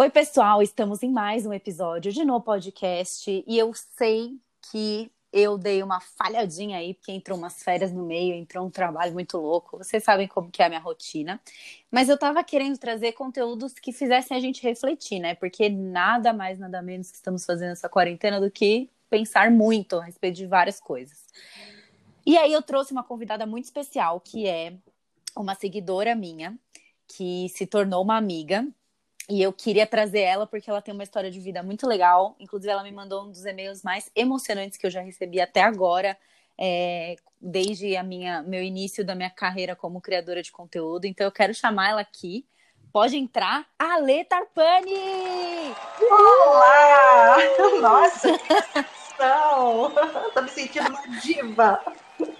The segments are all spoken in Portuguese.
Oi, pessoal, estamos em mais um episódio de No Podcast e eu sei que eu dei uma falhadinha aí, porque entrou umas férias no meio, entrou um trabalho muito louco. Vocês sabem como que é a minha rotina. Mas eu tava querendo trazer conteúdos que fizessem a gente refletir, né? Porque nada mais, nada menos que estamos fazendo essa quarentena do que pensar muito a respeito de várias coisas. E aí eu trouxe uma convidada muito especial, que é uma seguidora minha, que se tornou uma amiga e eu queria trazer ela porque ela tem uma história de vida muito legal. Inclusive, ela me mandou um dos e-mails mais emocionantes que eu já recebi até agora, é, desde a minha, meu início da minha carreira como criadora de conteúdo. Então, eu quero chamar ela aqui. Pode entrar, Ale Tarpani! Olá! Nossa, que Tô me sentindo uma diva.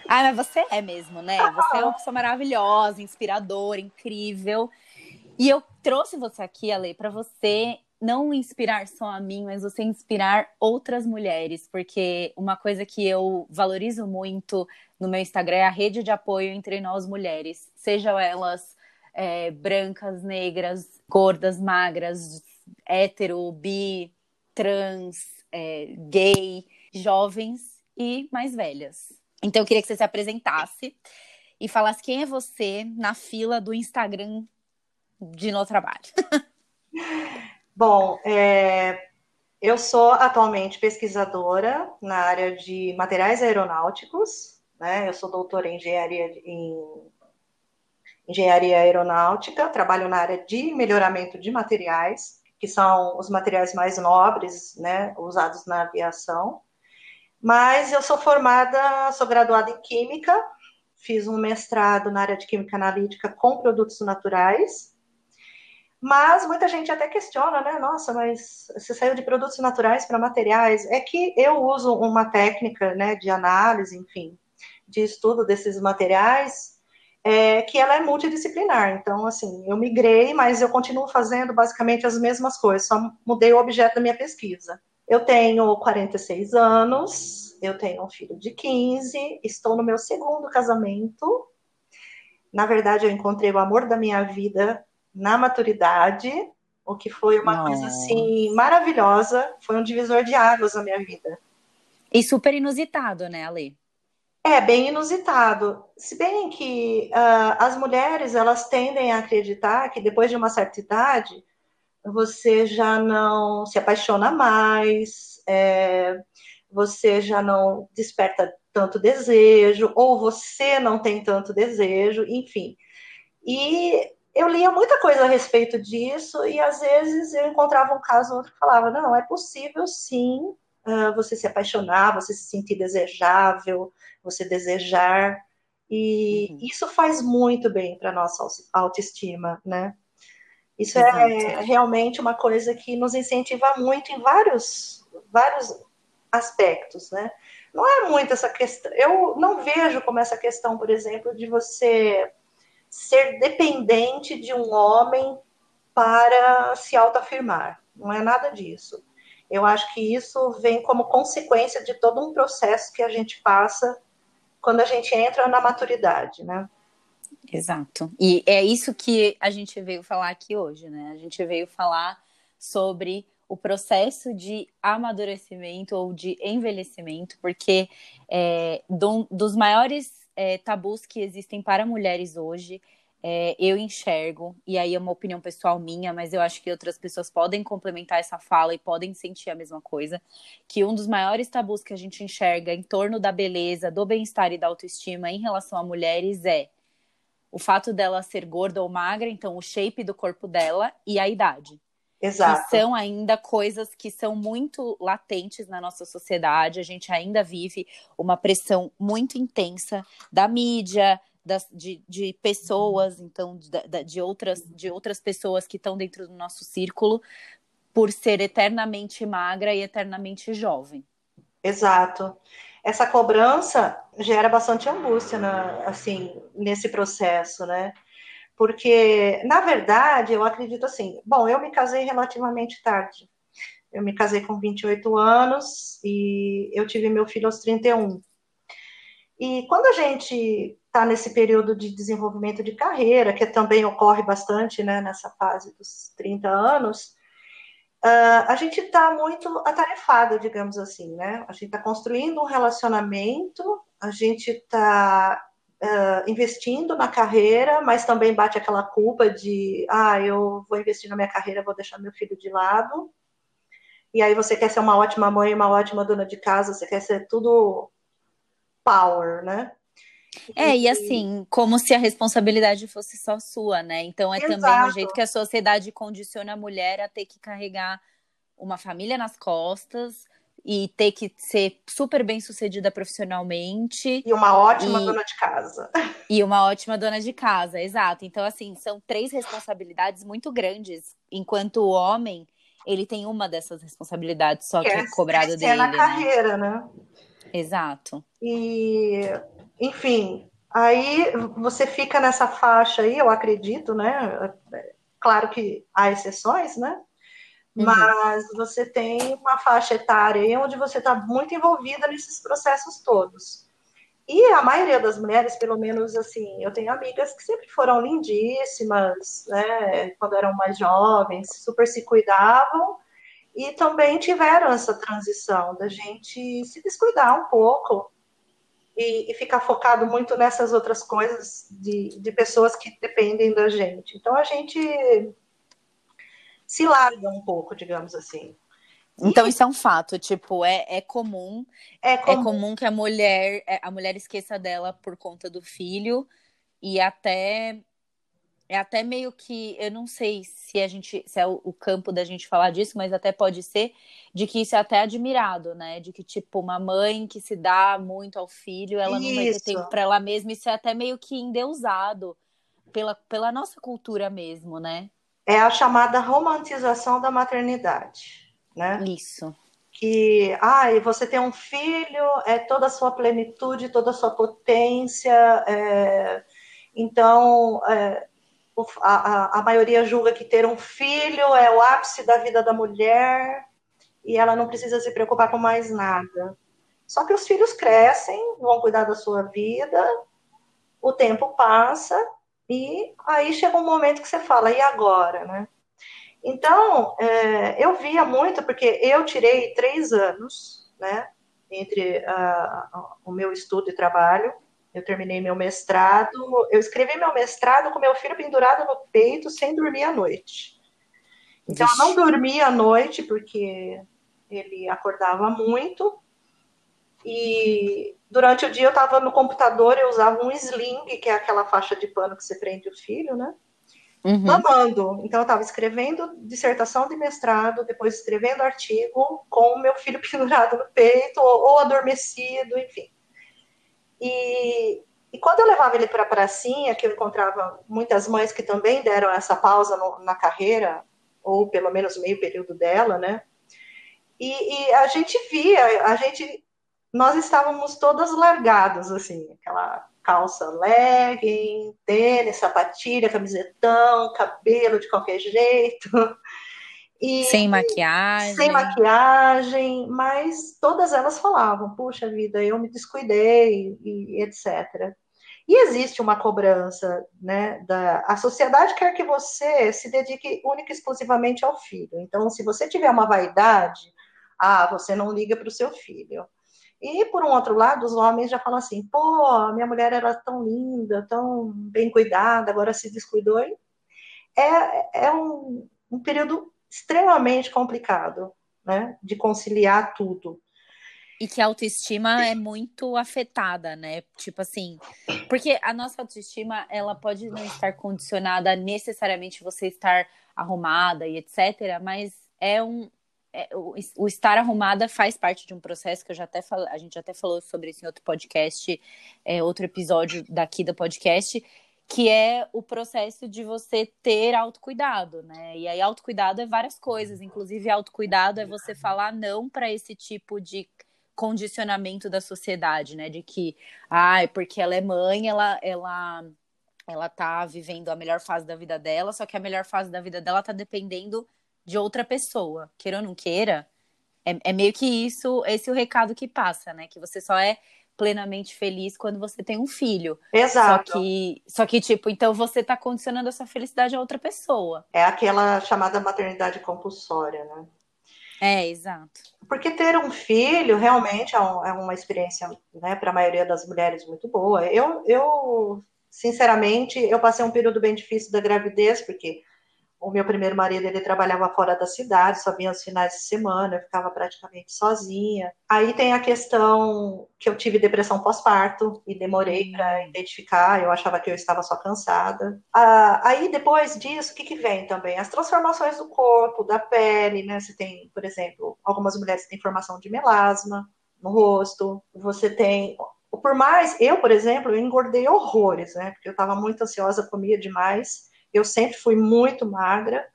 Ah, mas você é mesmo, né? Você é uma pessoa maravilhosa, inspiradora, incrível. E eu trouxe você aqui, Ale, para você não inspirar só a mim, mas você inspirar outras mulheres, porque uma coisa que eu valorizo muito no meu Instagram é a rede de apoio entre nós mulheres, sejam elas é, brancas, negras, gordas, magras, hétero, bi, trans, é, gay, jovens e mais velhas. Então eu queria que você se apresentasse e falasse quem é você na fila do Instagram de no trabalho? Bom, é, eu sou atualmente pesquisadora na área de materiais aeronáuticos, né? Eu sou doutora em engenharia, em engenharia aeronáutica, trabalho na área de melhoramento de materiais, que são os materiais mais nobres, né, usados na aviação. Mas eu sou formada, sou graduada em Química, fiz um mestrado na área de Química Analítica com produtos naturais, mas muita gente até questiona, né? Nossa, mas você saiu de produtos naturais para materiais. É que eu uso uma técnica né, de análise, enfim, de estudo desses materiais, é, que ela é multidisciplinar. Então, assim, eu migrei, mas eu continuo fazendo basicamente as mesmas coisas, só mudei o objeto da minha pesquisa. Eu tenho 46 anos, eu tenho um filho de 15, estou no meu segundo casamento. Na verdade, eu encontrei o amor da minha vida na maturidade, o que foi uma coisa assim maravilhosa, foi um divisor de águas na minha vida. E super inusitado, né, Ali? É, bem inusitado. Se bem que uh, as mulheres, elas tendem a acreditar que depois de uma certa idade, você já não se apaixona mais, é, você já não desperta tanto desejo, ou você não tem tanto desejo, enfim. E eu lia muita coisa a respeito disso e às vezes eu encontrava um caso ou outro que falava, não, é possível sim você se apaixonar, você se sentir desejável, você desejar e uhum. isso faz muito bem para nossa autoestima, né? Isso é Exato. é realmente uma coisa que nos incentiva muito em vários, vários aspectos, né? Não é muito essa questão. Eu não vejo como essa questão, por exemplo, de você ser dependente de um homem para se autoafirmar. Não é nada disso. Eu acho que isso vem como consequência de todo um processo que a gente passa quando a gente entra na maturidade, né? Exato. E é isso que a gente veio falar aqui hoje, né? A gente veio falar sobre o processo de amadurecimento ou de envelhecimento, porque é, do, dos maiores é, tabus que existem para mulheres hoje, é, eu enxergo, e aí é uma opinião pessoal minha, mas eu acho que outras pessoas podem complementar essa fala e podem sentir a mesma coisa, que um dos maiores tabus que a gente enxerga em torno da beleza, do bem-estar e da autoestima em relação a mulheres é o fato dela ser gorda ou magra, então o shape do corpo dela e a idade. Exato. Que são ainda coisas que são muito latentes na nossa sociedade. A gente ainda vive uma pressão muito intensa da mídia, das, de, de pessoas, então, de, de, outras, de outras pessoas que estão dentro do nosso círculo, por ser eternamente magra e eternamente jovem. Exato. Essa cobrança gera bastante angústia, na, assim, nesse processo, né? Porque, na verdade, eu acredito assim, bom, eu me casei relativamente tarde. Eu me casei com 28 anos e eu tive meu filho aos 31. E quando a gente está nesse período de desenvolvimento de carreira, que também ocorre bastante né, nessa fase dos 30 anos, uh, a gente está muito atarefado, digamos assim, né? A gente está construindo um relacionamento, a gente está uh, investindo na carreira, mas também bate aquela culpa de, ah, eu vou investir na minha carreira, vou deixar meu filho de lado. E aí você quer ser uma ótima mãe, uma ótima dona de casa, você quer ser tudo power, né? É, e assim, como se a responsabilidade fosse só sua, né? Então é Exato. também o jeito que a sociedade condiciona a mulher a ter que carregar uma família nas costas e ter que ser super bem sucedida profissionalmente. E uma ótima e... dona de casa. E uma ótima dona de casa, exato. Então, assim, são três responsabilidades muito grandes, enquanto o homem. Ele tem uma dessas responsabilidades só que, que é cobrada dele. na né? carreira, né? Exato. E, enfim, aí você fica nessa faixa aí, eu acredito, né? Claro que há exceções, né? Uhum. Mas você tem uma faixa etária onde você está muito envolvida nesses processos todos. E a maioria das mulheres, pelo menos assim, eu tenho amigas que sempre foram lindíssimas, né? Quando eram mais jovens, super se cuidavam e também tiveram essa transição da gente se descuidar um pouco e, e ficar focado muito nessas outras coisas de, de pessoas que dependem da gente. Então a gente se larga um pouco, digamos assim. Então isso é um fato, tipo, é, é comum, é comum, é comum que a mulher é, a mulher esqueça dela por conta do filho e até é até meio que, eu não sei se a gente, se é o, o, campo da gente falar disso, mas até pode ser de que isso é até admirado, né? De que, tipo, uma mãe que se dá muito ao filho, ela isso. não vai ter tempo para ela mesma, isso é até meio que endeusado pela, pela nossa cultura mesmo, né? É a chamada romantização da maternidade, né? Isso. Que, ai, você tem um filho, é toda a sua plenitude, toda a sua potência, é... então, é, a, a, maioria julga que ter um filho é o ápice da vida da mulher e ela não precisa se preocupar com mais nada. Só que os filhos crescem, vão cuidar da sua vida, o tempo passa e aí chega um momento que você fala, e agora, né? Então, é, eu via muito, porque eu tirei três anos, né, entre uh, o meu estudo e trabalho, eu terminei meu mestrado, eu escrevi meu mestrado com meu filho pendurado no peito, sem dormir à noite. Então, eu não dormia à noite porque ele acordava muito. E durante o dia eu estava no computador, eu usava um sling, que é aquela faixa de pano que você prende o filho, né? Uhum. Mamando. Então, eu estava escrevendo dissertação de mestrado, depois escrevendo artigo com o meu filho pendurado no peito, ou, ou adormecido, enfim. E, e quando eu levava ele para a pracinha, que eu encontrava muitas mães que também deram essa pausa no, na carreira, ou pelo menos meio período dela, né? E, e, a gente via, a gente, nós estávamos todas largadas, assim, aquela calça legging, tênis, sapatilha, camisetão, cabelo de qualquer jeito. E, sem maquiagem. Sem maquiagem, mas todas elas falavam: puxa vida, eu me descuidei, e, etc. E existe uma cobrança, né? Da, a sociedade quer que você se dedique única e exclusivamente ao filho. Então, se você tiver uma vaidade, ah, você não liga para o seu filho. E, por um outro lado, os homens já falam assim: pô, minha mulher era tão linda, tão bem cuidada, agora se descuidou. É, é um, um período extremamente complicado, né, de conciliar tudo. E que a autoestima é muito afetada, né? Tipo assim, porque a nossa autoestima, ela pode não estar condicionada a necessariamente você estar arrumada e etc, mas é um é, o, o, estar arrumada faz parte de um processo que eu já até a gente até falou sobre isso em outro podcast, é, outro episódio daqui do podcast, que é o processo de você ter autocuidado, né? E aí autocuidado é várias coisas, inclusive autocuidado é você falar não para esse tipo de condicionamento da sociedade, né? De que, ah, porque ela é mãe, ela ela ela tá vivendo a melhor fase da vida dela, só que a melhor fase da vida dela tá dependendo de outra pessoa, queira ou não queira. É, é meio que isso, esse é o recado que passa, né? Que você só é plenamente feliz quando você tem um filho. Exato. Só que, só que tipo, então você está condicionando essa felicidade a outra pessoa. É aquela chamada maternidade compulsória, né? É, exato. Porque ter um filho realmente é, um, é uma experiência, né, para a maioria das mulheres muito boa. Eu, eu, sinceramente, eu passei um período bem difícil da gravidez, porque o meu primeiro marido, ele trabalhava fora da cidade, só vinha aos finais de semana, eu ficava praticamente sozinha. Aí tem a questão que eu tive depressão pós-parto e demorei para hum. identificar, eu achava que eu estava só cansada. Ah, aí depois disso, o que, que vem também? As transformações do corpo, da pele, né? Você tem, por exemplo, algumas mulheres têm formação de melasma no rosto, você tem por mais, eu, por exemplo, eu engordei horrores, né? Porque eu estava muito ansiosa, comia demais. Eu sempre fui muito magra,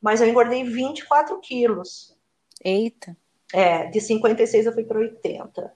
mas eu engordei 24 quilos. Eita. É, de 56 eu fui para 80.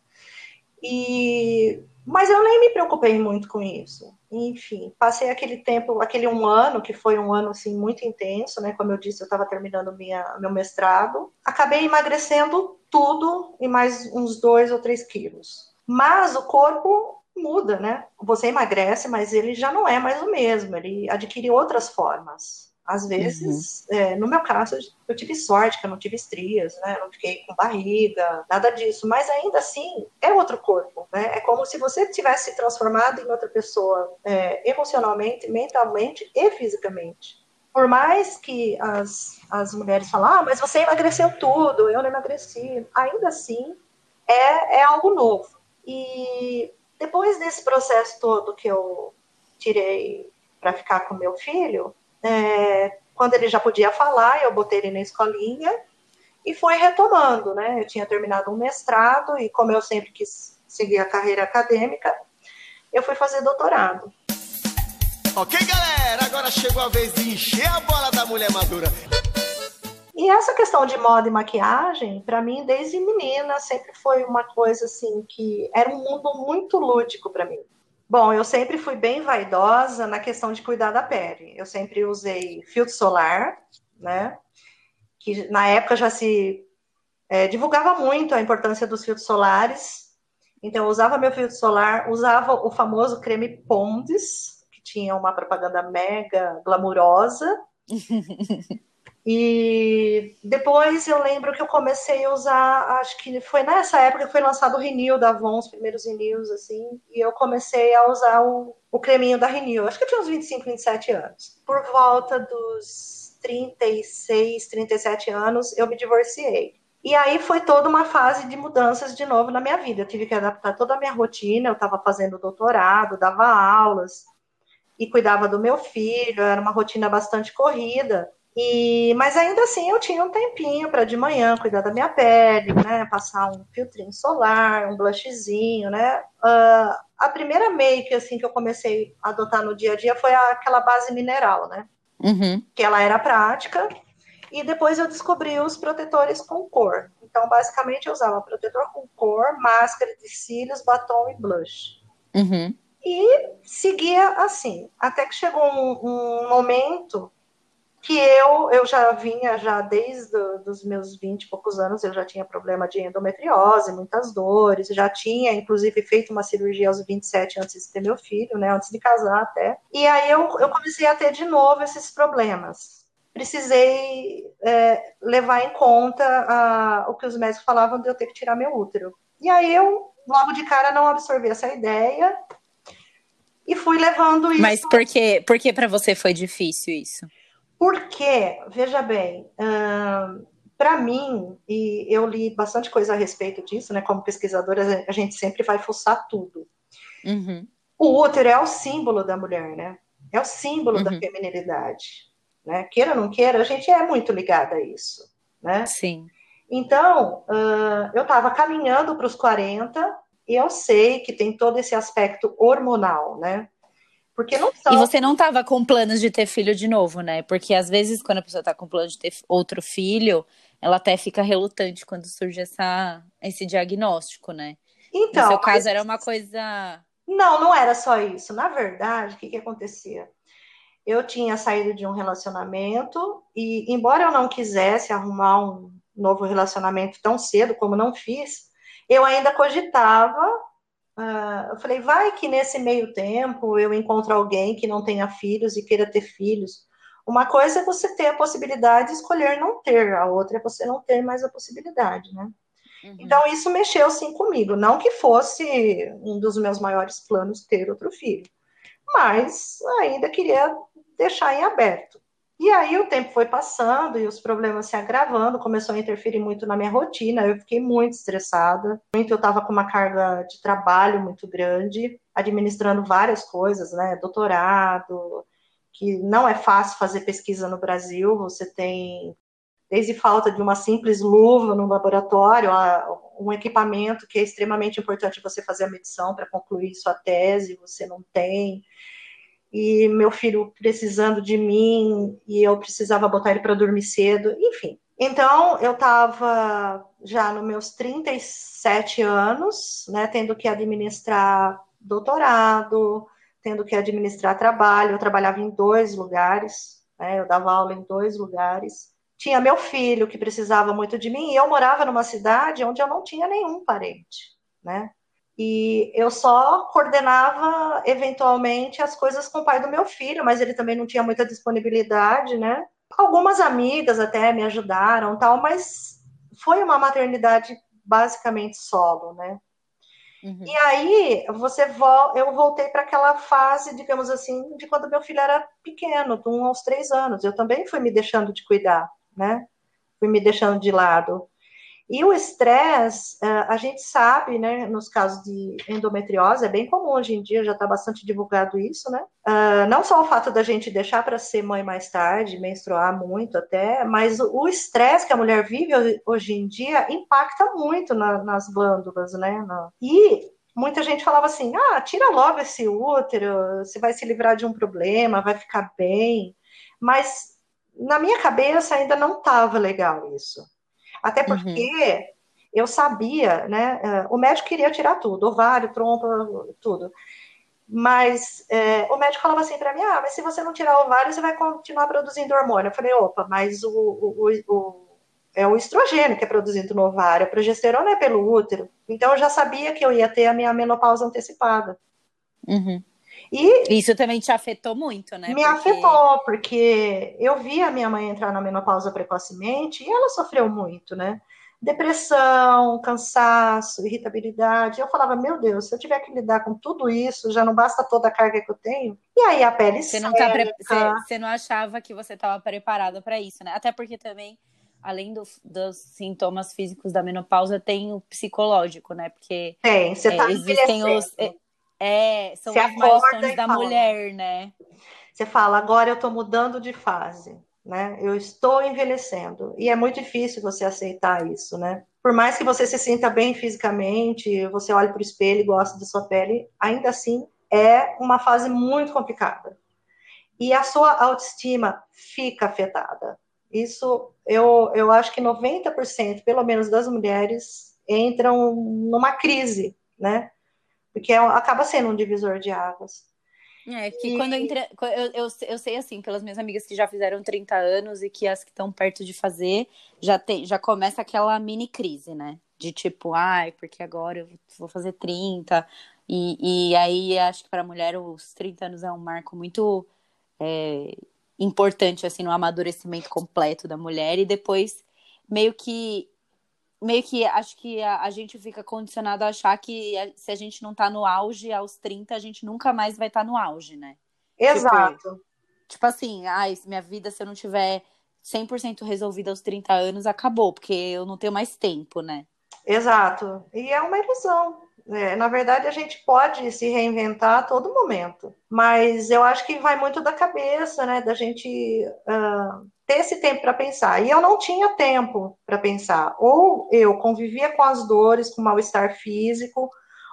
E mas eu nem me preocupei muito com isso. Enfim, passei aquele tempo, aquele um ano, que foi um ano assim muito intenso, né? Como eu disse, eu estava terminando minha, meu mestrado. Acabei emagrecendo tudo e mais uns dois ou três quilos. Mas o corpo muda, né? Você emagrece, mas ele já não é mais o mesmo, ele adquire outras formas. Às vezes, uhum. é, no meu caso, eu tive sorte que eu não tive estrias, né? Não fiquei com barriga, nada disso. Mas ainda assim, é outro corpo, né? É como se você tivesse se transformado em outra pessoa, é, emocionalmente, mentalmente e fisicamente. Por mais que as, as mulheres falem, ah, mas você emagreceu tudo, eu não emagreci. Ainda assim, é, é algo novo. E depois desse processo todo que eu tirei para ficar com meu filho, é, quando ele já podia falar, eu botei ele na escolinha e foi retomando, né? Eu tinha terminado um mestrado e como eu sempre quis seguir a carreira acadêmica, eu fui fazer doutorado. Ok, galera, agora chegou a vez de encher a bola da mulher madura. E essa questão de moda e maquiagem, para mim, desde menina, sempre foi uma coisa assim que era um mundo muito lúdico para mim. Bom, eu sempre fui bem vaidosa na questão de cuidar da pele. Eu sempre usei filtro solar, né? Que na época já se é, divulgava muito a importância dos filtros solares. Então, eu usava meu filtro solar, usava o famoso creme Ponds, que tinha uma propaganda mega glamurosa. E depois eu lembro que eu comecei a usar, acho que foi nessa época que foi lançado o Renew da Avon, os primeiros Renews, assim, e eu comecei a usar o, o creminho da Renew. Acho que eu tinha uns 25, 27 anos. Por volta dos 36, 37 anos, eu me divorciei. E aí foi toda uma fase de mudanças de novo na minha vida. Eu tive que adaptar toda a minha rotina, eu estava fazendo doutorado, dava aulas e cuidava do meu filho, era uma rotina bastante corrida. E, mas ainda assim eu tinha um tempinho para de manhã cuidar da minha pele, né? Passar um filtrinho solar, um blushzinho, né? Uh, a primeira make assim que eu comecei a adotar no dia a dia foi aquela base mineral, né? Uhum. Que ela era prática. E depois eu descobri os protetores com cor. Então, basicamente, eu usava protetor com cor, máscara de cílios, batom e blush. Uhum. E seguia assim, até que chegou um, um momento que eu, eu já vinha, já desde os meus 20 e poucos anos, eu já tinha problema de endometriose, muitas dores, já tinha, inclusive, feito uma cirurgia aos 27 antes de ter meu filho, né, antes de casar até. E aí eu, eu comecei a ter de novo esses problemas. Precisei é, levar em conta a, o que os médicos falavam de eu ter que tirar meu útero. E aí eu, logo de cara, não absorvi essa ideia e fui levando isso. Mas por que, por que para você foi difícil isso? Porque, veja bem, hum, para mim, e eu li bastante coisa a respeito disso, né? Como pesquisadora, a gente sempre vai fuçar tudo. Uhum. O útero é o símbolo da mulher, né? É o símbolo uhum. da feminilidade. Né? Queira ou não queira, a gente é muito ligada a isso, né? Sim. Então, uh, eu estava caminhando para os 40 e eu sei que tem todo esse aspecto hormonal, né? Porque não são. E você não estava com planos de ter filho de novo, né? Porque às vezes, quando a pessoa está com plano de ter outro filho, ela até fica relutante quando surge essa, esse diagnóstico, né? Então. No seu caso, mas- era uma coisa. Não, não era só isso. Na verdade, o que, que acontecia? Eu tinha saído de um relacionamento e, embora eu não quisesse arrumar um novo relacionamento tão cedo como não fiz, eu ainda cogitava. Ah, eu falei, vai que nesse meio tempo eu encontro alguém que não tenha filhos e queira ter filhos. Uma coisa é você ter a possibilidade de escolher não ter, a outra é você não ter mais a possibilidade, né? Uhum. Então, isso mexeu sim comigo. Não que fosse um dos meus maiores planos ter outro filho, mas ainda queria deixar em aberto. E aí o tempo foi passando e os problemas se agravando, começou a interferir muito na minha rotina. Eu fiquei muito estressada. Muito, eu estava com uma carga de trabalho muito grande, administrando várias coisas, né? Doutorado, que não é fácil fazer pesquisa no Brasil. Você tem desde falta de uma simples luva no laboratório, um equipamento que é extremamente importante você fazer a medição para concluir sua tese, você não tem. E meu filho precisando de mim, e eu precisava botar ele para dormir cedo, enfim. Então, eu estava já nos meus 37 anos, né, tendo que administrar doutorado, tendo que administrar trabalho. Eu trabalhava em dois lugares, né, eu dava aula em dois lugares tinha meu filho que precisava muito de mim e eu morava numa cidade onde eu não tinha nenhum parente, né? E eu só coordenava eventualmente as coisas com o pai do meu filho, mas ele também não tinha muita disponibilidade, né? Algumas amigas até me ajudaram, tal, mas foi uma maternidade basicamente solo, né? Uhum. E aí você vol eu voltei para aquela fase, digamos assim, de quando meu filho era pequeno, de um aos três anos. Eu também fui me deixando de cuidar, né? Fui me deixando de lado. E o estresse, eh, a gente sabe, né, nos casos de endometriose, é bem comum hoje em dia, já está bastante divulgado isso, né? Ah, não só o fato da gente deixar para ser mãe mais tarde, menstruar muito até, mas o estresse que a mulher vive hoje em dia impacta muito na, nas glândulas, né? E muita gente falava assim: ah, tira logo esse útero, você vai se livrar de um problema, vai ficar bem. Mas na minha cabeça ainda não estava legal isso. Até porque eu sabia, né? eh, O médico queria tirar tudo, ovário, trompa, tudo. Mas eh, o médico falava assim para mim: ah, mas se você não tirar o ovário, você vai continuar produzindo hormônio. Eu falei: opa, mas o, o, o- o- é o estrogênio que é produzido no ovário, a progesterona é pelo útero. Então eu já sabia que eu ia ter a minha menopausa antecipada. Uhum. E Isso também te afetou muito, né? me Porque- afetou, porque eu vi a minha mãe entrar na menopausa precocemente e ela sofreu muito, né? Depressão, cansaço, irritabilidade. Eu falava, meu Deus, se eu tiver que lidar com tudo isso, já não basta toda a carga que eu tenho. E aí a pele Você não, tá pre- você, você não achava que você estava preparada para isso, né? Até porque também, além do- dos sintomas físicos da menopausa, tem o psicológico, né? Porque Tem, você é, tá existem os. envelhecendo. É, são Você acorda milestones da fala. mulher, né? Você fala, agora eu estou mudando de fase, né? Eu estou envelhecendo. E é muito difícil você aceitar isso, né? Por mais que você se sinta bem fisicamente, você olhe para o espelho e goste da sua pele, ainda assim é uma fase muito complicada. E a sua autoestima fica afetada. Isso, eu, eu acho que 90%, pelo menos, das mulheres entram numa crise, né? Porque é- acaba sendo um divisor de águas. É, que E- quando eu, entre... eu, eu, eu sei assim, pelas minhas amigas que já fizeram 30 anos e que as que estão perto de fazer, já tem, já começa aquela mini crise, né? De tipo, ai, porque agora eu vou fazer 30. E, e aí acho que para a mulher os 30 anos é um marco muito é, importante, assim, no amadurecimento completo da mulher. E depois, meio que meio que acho que a, a gente fica condicionado a achar que a- se a gente não tá no auge aos 30, a gente nunca mais vai estar no auge, né? Exato. Tipo assim, ai, minha vida, se eu não tiver 100% resolvida aos 30 anos, acabou, porque eu não tenho mais tempo, né? Exato. E é uma ilusão. É, na verdade, a gente pode se reinventar a todo momento, mas eu acho que vai muito da cabeça, né? Da gente ah, ter esse tempo para pensar. E eu não tinha tempo para pensar. Ou eu convivia com as dores, com mal-estar físico,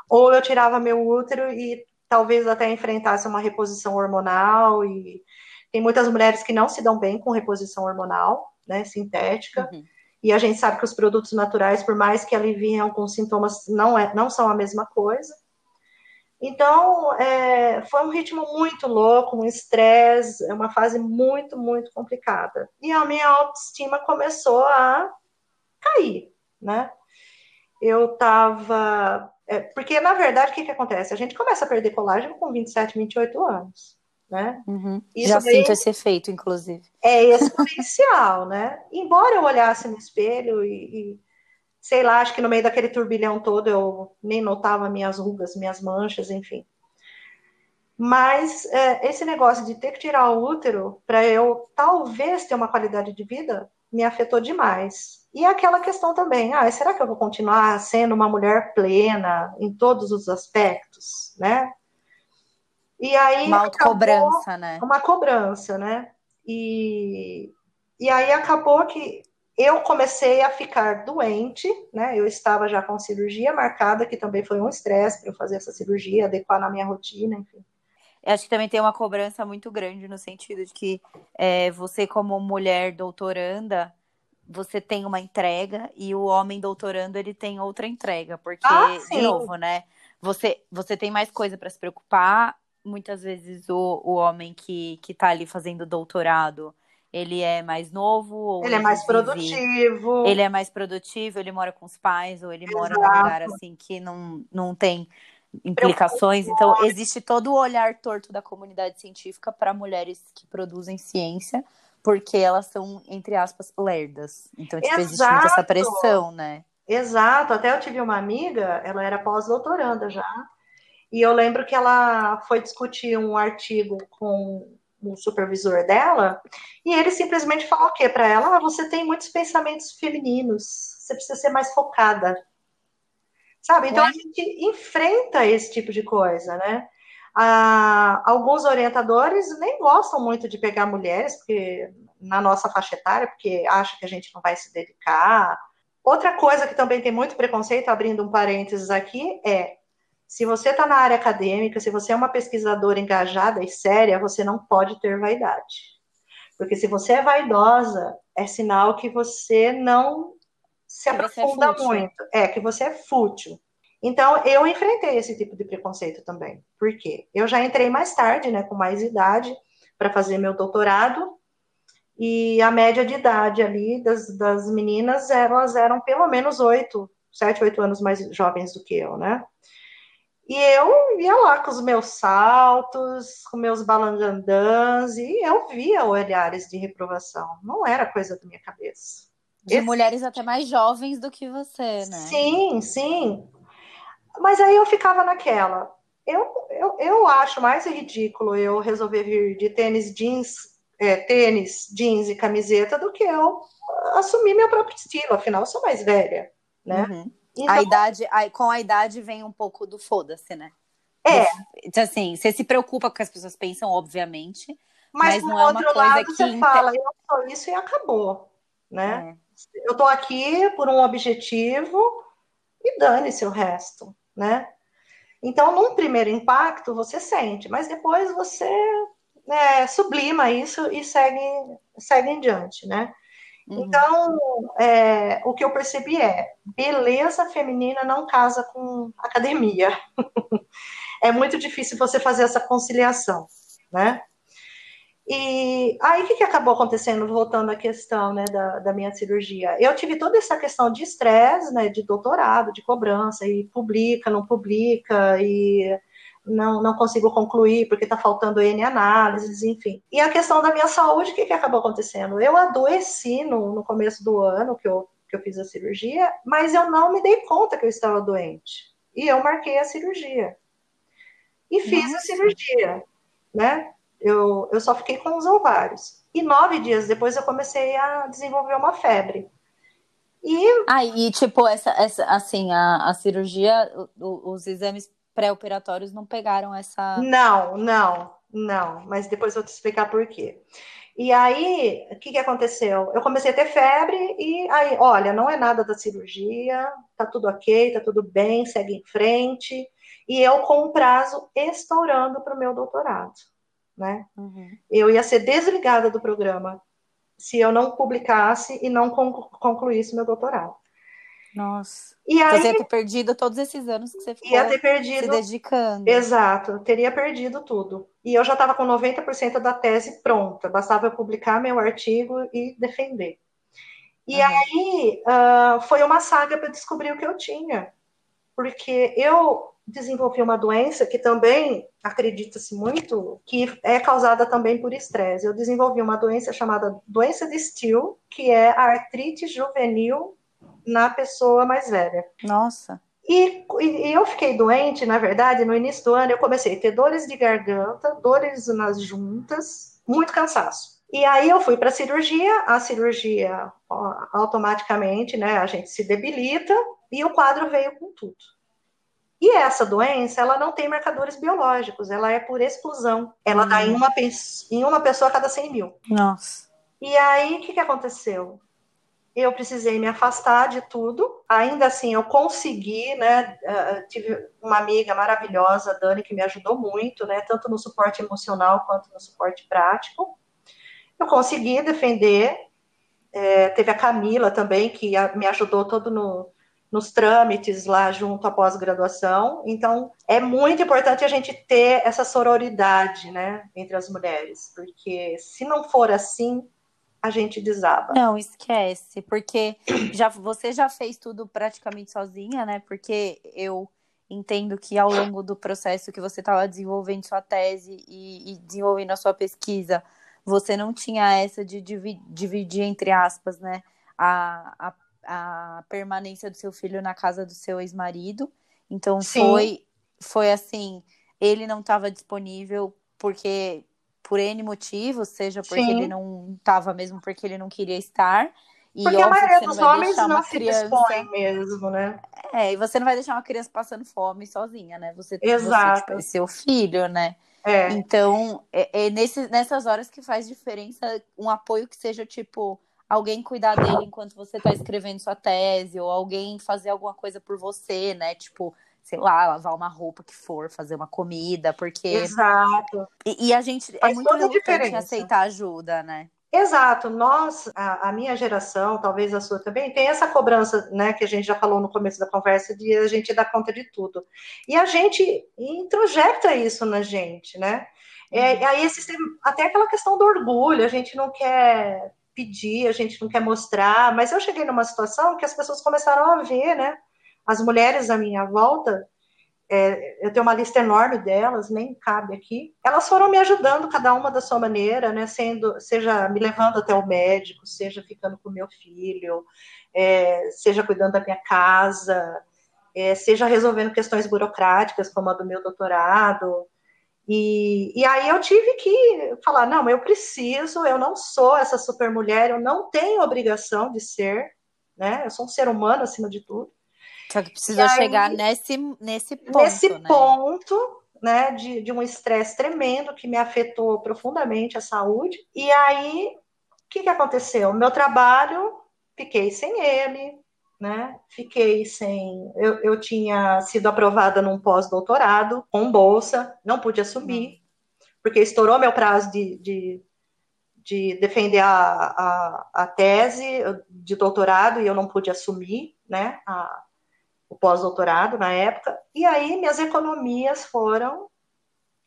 ou eu tirava meu útero e talvez até enfrentasse uma reposição hormonal e tem muitas mulheres que não se dão bem com reposição hormonal, né, sintética. Uhum. E a gente sabe que os produtos naturais, por mais que aliviem alguns sintomas, não, é, não são a mesma coisa. Então, é, foi um ritmo muito louco, um estresse, é uma fase muito, muito complicada. E a minha autoestima começou a cair, né? Eu tava. É, porque, na verdade, o que, que acontece? A gente começa a perder colágeno com 27, 28 anos. Né? Uhum. Já sinto esse efeito, inclusive. É exponencial, né? Embora eu olhasse no espelho e, e sei lá, acho que no meio daquele turbilhão todo eu nem notava minhas rugas, minhas manchas, enfim. Mas é, esse negócio de ter que tirar o útero para eu talvez ter uma qualidade de vida me afetou demais. E aquela questão também, ah, será que eu vou continuar sendo uma mulher plena em todos os aspectos, né? E aí uma cobrança, né? Uma cobrança, né? E, e aí acabou que eu comecei a ficar doente, né? Eu estava já com cirurgia marcada, que também foi um estresse para eu fazer essa cirurgia, adequar na minha rotina, enfim. Eu acho que também tem uma cobrança muito grande no sentido de que é, você, como mulher doutoranda, você tem uma entrega e o homem doutorando ele tem outra entrega, porque ah, de novo, né? Você você tem mais coisa para se preocupar. Muitas vezes o, o homem que que está ali fazendo doutorado, ele é mais novo. ele é mais vive, produtivo. Ele é mais produtivo, ele mora com os pais, ou ele Exato. mora num lugar assim que não, não tem implicações. Então, existe todo o olhar torto da comunidade científica para mulheres que produzem ciência, porque elas são, entre aspas, lerdas. Então, tipo, existe muito essa pressão, né? Exato. Até eu tive uma amiga, ela era pós-doutoranda já, e eu lembro que ela foi discutir um artigo com o supervisor dela, e ele simplesmente falou o quê para ela? Ah, você tem muitos pensamentos femininos, você precisa ser mais focada. Sabe? Então é. a gente enfrenta esse tipo de coisa, né? Ah, alguns orientadores nem gostam muito de pegar mulheres, porque na nossa faixa etária, porque acham que a gente não vai se dedicar. Outra coisa que também tem muito preconceito, abrindo um parênteses aqui, é se você está na área acadêmica, se você é uma pesquisadora engajada e séria, você não pode ter vaidade. Porque se você é vaidosa, é sinal que você não se é aprofunda é muito. É, que você é fútil. Então, eu enfrentei esse tipo de preconceito também. Por quê? Eu já entrei mais tarde, né, com mais idade, para fazer meu doutorado, e a média de idade ali das, das meninas, elas eram pelo menos oito, sete, oito anos mais jovens do que eu, né? E eu ia lá com os meus saltos, com meus balangandãs, e eu via olhares de reprovação. Não era coisa da minha cabeça. De Esse... mulheres até mais jovens do que você, né? Sim, sim. Mas aí eu ficava naquela. Eu, eu, eu acho mais ridículo eu resolver vir de tênis jeans, é, tênis, jeans e camiseta do que eu assumir meu próprio estilo. Afinal, eu sou mais velha, né? Uhum. Então, a idade, a, com a idade vem um pouco do foda-se, né? É. Então, assim, você se preocupa com o que as pessoas pensam, obviamente. Mas, mas não é uma coisa lado, que. Você fala, eu sou isso e acabou. Né? É. Eu tô aqui por um objetivo e dane-se o resto, né? Então, num primeiro impacto, você sente, mas depois você né, sublima isso e segue, segue em diante, né? Uhum. Então, é, o que eu percebi é: beleza feminina não casa com academia. é muito difícil você fazer essa conciliação, né? E aí, o que, que acabou acontecendo, voltando à questão né, da, da minha cirurgia? Eu tive toda essa questão de estresse, né, de doutorado, de cobrança, e publica, não publica, e não, não consigo concluir porque está faltando N análises, enfim. E a questão da minha saúde, o que, que acabou acontecendo? Eu adoeci no, no começo do ano que eu, que eu fiz a cirurgia, mas eu não me dei conta que eu estava doente. E eu marquei a cirurgia. E fiz Nossa. a cirurgia, né? Eu, eu só fiquei com os ovários. E nove dias depois eu comecei a desenvolver uma febre. E aí, ah, tipo, essa, essa assim, a, a cirurgia, o, os exames pré-operatórios não pegaram essa. Não, não, não. Mas depois eu vou te explicar por quê. E aí, o que, que aconteceu? Eu comecei a ter febre e aí, olha, não é nada da cirurgia, tá tudo ok, tá tudo bem, segue em frente. e eu com um prazo estourando para o meu doutorado, né? Uhum. Eu ia ser desligada do programa se eu não publicasse e não concluísse meu doutorado. Nossa. E aí, você ia ter perdido todos esses anos que você ficou ia ter perdido, se dedicando. Exato, teria perdido tudo. E eu já estava com 90% da tese pronta, bastava eu publicar meu artigo e defender. E aí uh, foi uma saga para descobrir o que eu tinha. Porque eu desenvolvi uma doença que também acredita-se muito que é causada também por estresse. Eu desenvolvi uma doença chamada doença de Still, que é a artrite juvenil na pessoa mais velha. Nossa. E, e, eu fiquei doente, na verdade, no início do ano eu comecei a ter dores de garganta, dores nas juntas, muito cansaço. E aí eu fui para a cirurgia, a cirurgia ó, automaticamente, né, a gente se debilita e o quadro veio com tudo. E essa doença, ela não tem marcadores biológicos, ela é por exclusão. Ela dá em uma, em uma pessoa a cada 100 mil. Nossa. E aí, o que, que aconteceu? Eu precisei me afastar de tudo. Ainda assim, eu consegui, né? Uh, tive uma amiga maravilhosa, Dani, que me ajudou muito, né? Tanto no suporte emocional quanto no suporte prático. Eu consegui defender. É, teve a Camila também, que me ajudou todo no, nos trâmites lá junto à pós-graduação. Então, é muito importante a gente ter essa sororidade, né, entre as mulheres, porque se não for assim, a gente desaba. Não, esquece, porque já você já fez tudo praticamente sozinha, né? Porque eu entendo que ao longo do processo que você estava desenvolvendo sua tese e, e, desenvolvendo a sua pesquisa, você não tinha essa de dividir, dividir entre aspas, né? A, a, a, permanência do seu filho na casa do seu ex-marido. Então Sim. foi foi assim, ele não estava disponível porque por N motivos, seja porque Sim. ele não estava mesmo porque ele não queria estar. E porque a maioria dos homens não se criança... dispõe mesmo, né? É, e você não vai deixar uma criança passando fome sozinha, né? Você, Exato. Você, tipo, é seu filho, né? É. Então, é, é nesse, nessas horas que faz diferença um apoio que seja, tipo, alguém cuidar dele enquanto você está escrevendo sua tese, ou alguém fazer alguma coisa por você, né? Tipo, sei lá, lavar uma roupa que for, fazer uma comida, porque. Exato. E, e a gente é Faz é muito em aceitar ajuda, né? Exato, nós, a, a, minha geração, talvez a sua também, tem essa cobrança, né, que a gente já falou no começo da conversa, de a gente dar conta de tudo. E a gente introjeta isso na gente, né? É, uhum. aí existe até aquela questão do orgulho, a gente não quer pedir, a gente não quer mostrar, mas eu cheguei numa situação que as pessoas começaram a ver, né? As mulheres à minha volta, é, eu tenho uma lista enorme delas, nem cabe aqui. Elas foram me ajudando, cada uma da sua maneira, né? Sendo, seja me levando até o médico, seja ficando com meu filho, é, seja cuidando da minha casa, é, seja resolvendo questões burocráticas, como a do meu doutorado. E, e aí eu tive que falar: não, eu preciso, eu não sou essa super mulher, eu não tenho obrigação de ser, né? Eu sou um ser humano acima de tudo. Só que precisou aí, chegar nesse, nesse ponto. Nesse né? ponto, né, de, de um estresse tremendo que me afetou profundamente a saúde. E aí, o que, que aconteceu? Meu trabalho, fiquei sem ele, né? Fiquei sem. Eu, eu tinha sido aprovada num pós-doutorado com bolsa, não pude assumir, uhum. porque estourou meu prazo de, de, de defender a, a, a, tese de doutorado e eu não pude assumir, né? A, o pós-doutorado na época, e aí minhas economias foram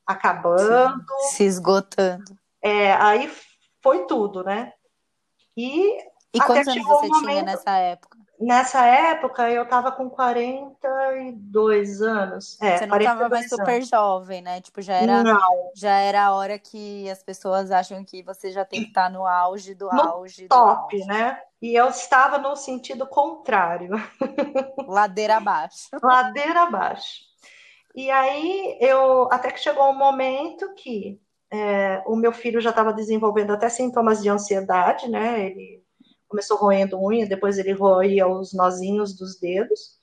acabando. Sim, se esgotando. É, aí foi tudo, né? E, e quantos anos você um tinha nessa época? Nessa época eu tava com 42 anos. É, você não tava mais super anos. jovem, né? Tipo, já era, não. já era a hora que as pessoas acham que você já tem que estar tá no auge do no auge. Top, do auge. né? E eu estava no sentido contrário. Ladeira abaixo. Ladeira abaixo. E aí eu até que chegou um momento que é, o meu filho já estava desenvolvendo até sintomas de ansiedade, né? Ele começou roendo unha, depois ele roía os nozinhos dos dedos.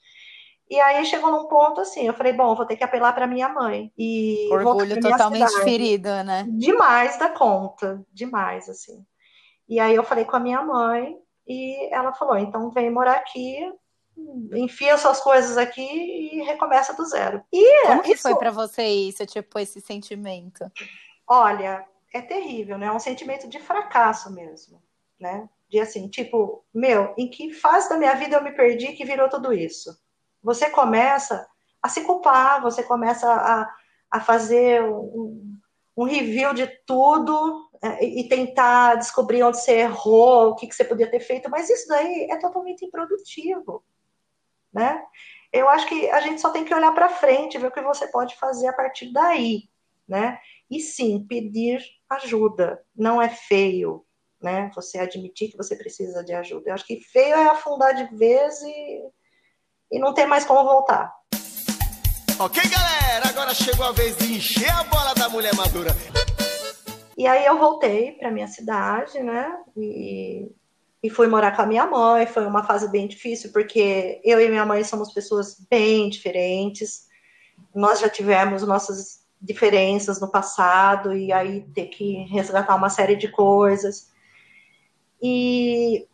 E aí chegou num ponto assim, eu falei, bom, vou ter que apelar para minha mãe. E Orgulho totalmente cidade. ferido, né? Demais da conta, demais, assim. E aí eu falei com a minha mãe, e ela falou, então vem morar aqui, enfia suas coisas aqui e recomeça do zero. E Como que isso, foi para você isso, tipo, esse sentimento? olha, é terrível, né? É um sentimento de fracasso mesmo, né? De assim, tipo, meu, em que fase da minha vida eu me perdi que virou tudo isso? Você começa a se culpar, você começa a, a fazer um, um review de tudo é, e tentar descobrir onde você errou, o que, que você podia ter feito, mas isso daí é totalmente improdutivo, né? Eu acho que a gente só tem que olhar para frente, ver o que você pode fazer a partir daí, né? E sim, pedir ajuda. Não é feio, né? Você admitir que você precisa de ajuda. Eu acho que feio é afundar de vez e, e não ter mais como voltar. Ok, galera? Agora chegou a vez de encher a bola da mulher madura. E aí eu voltei para minha cidade, né? E, e fui morar com a minha mãe. Foi uma fase bem difícil, porque eu e minha mãe somos pessoas bem diferentes. Nós já tivemos nossas diferenças no passado, e aí ter que resgatar uma série de coisas. E,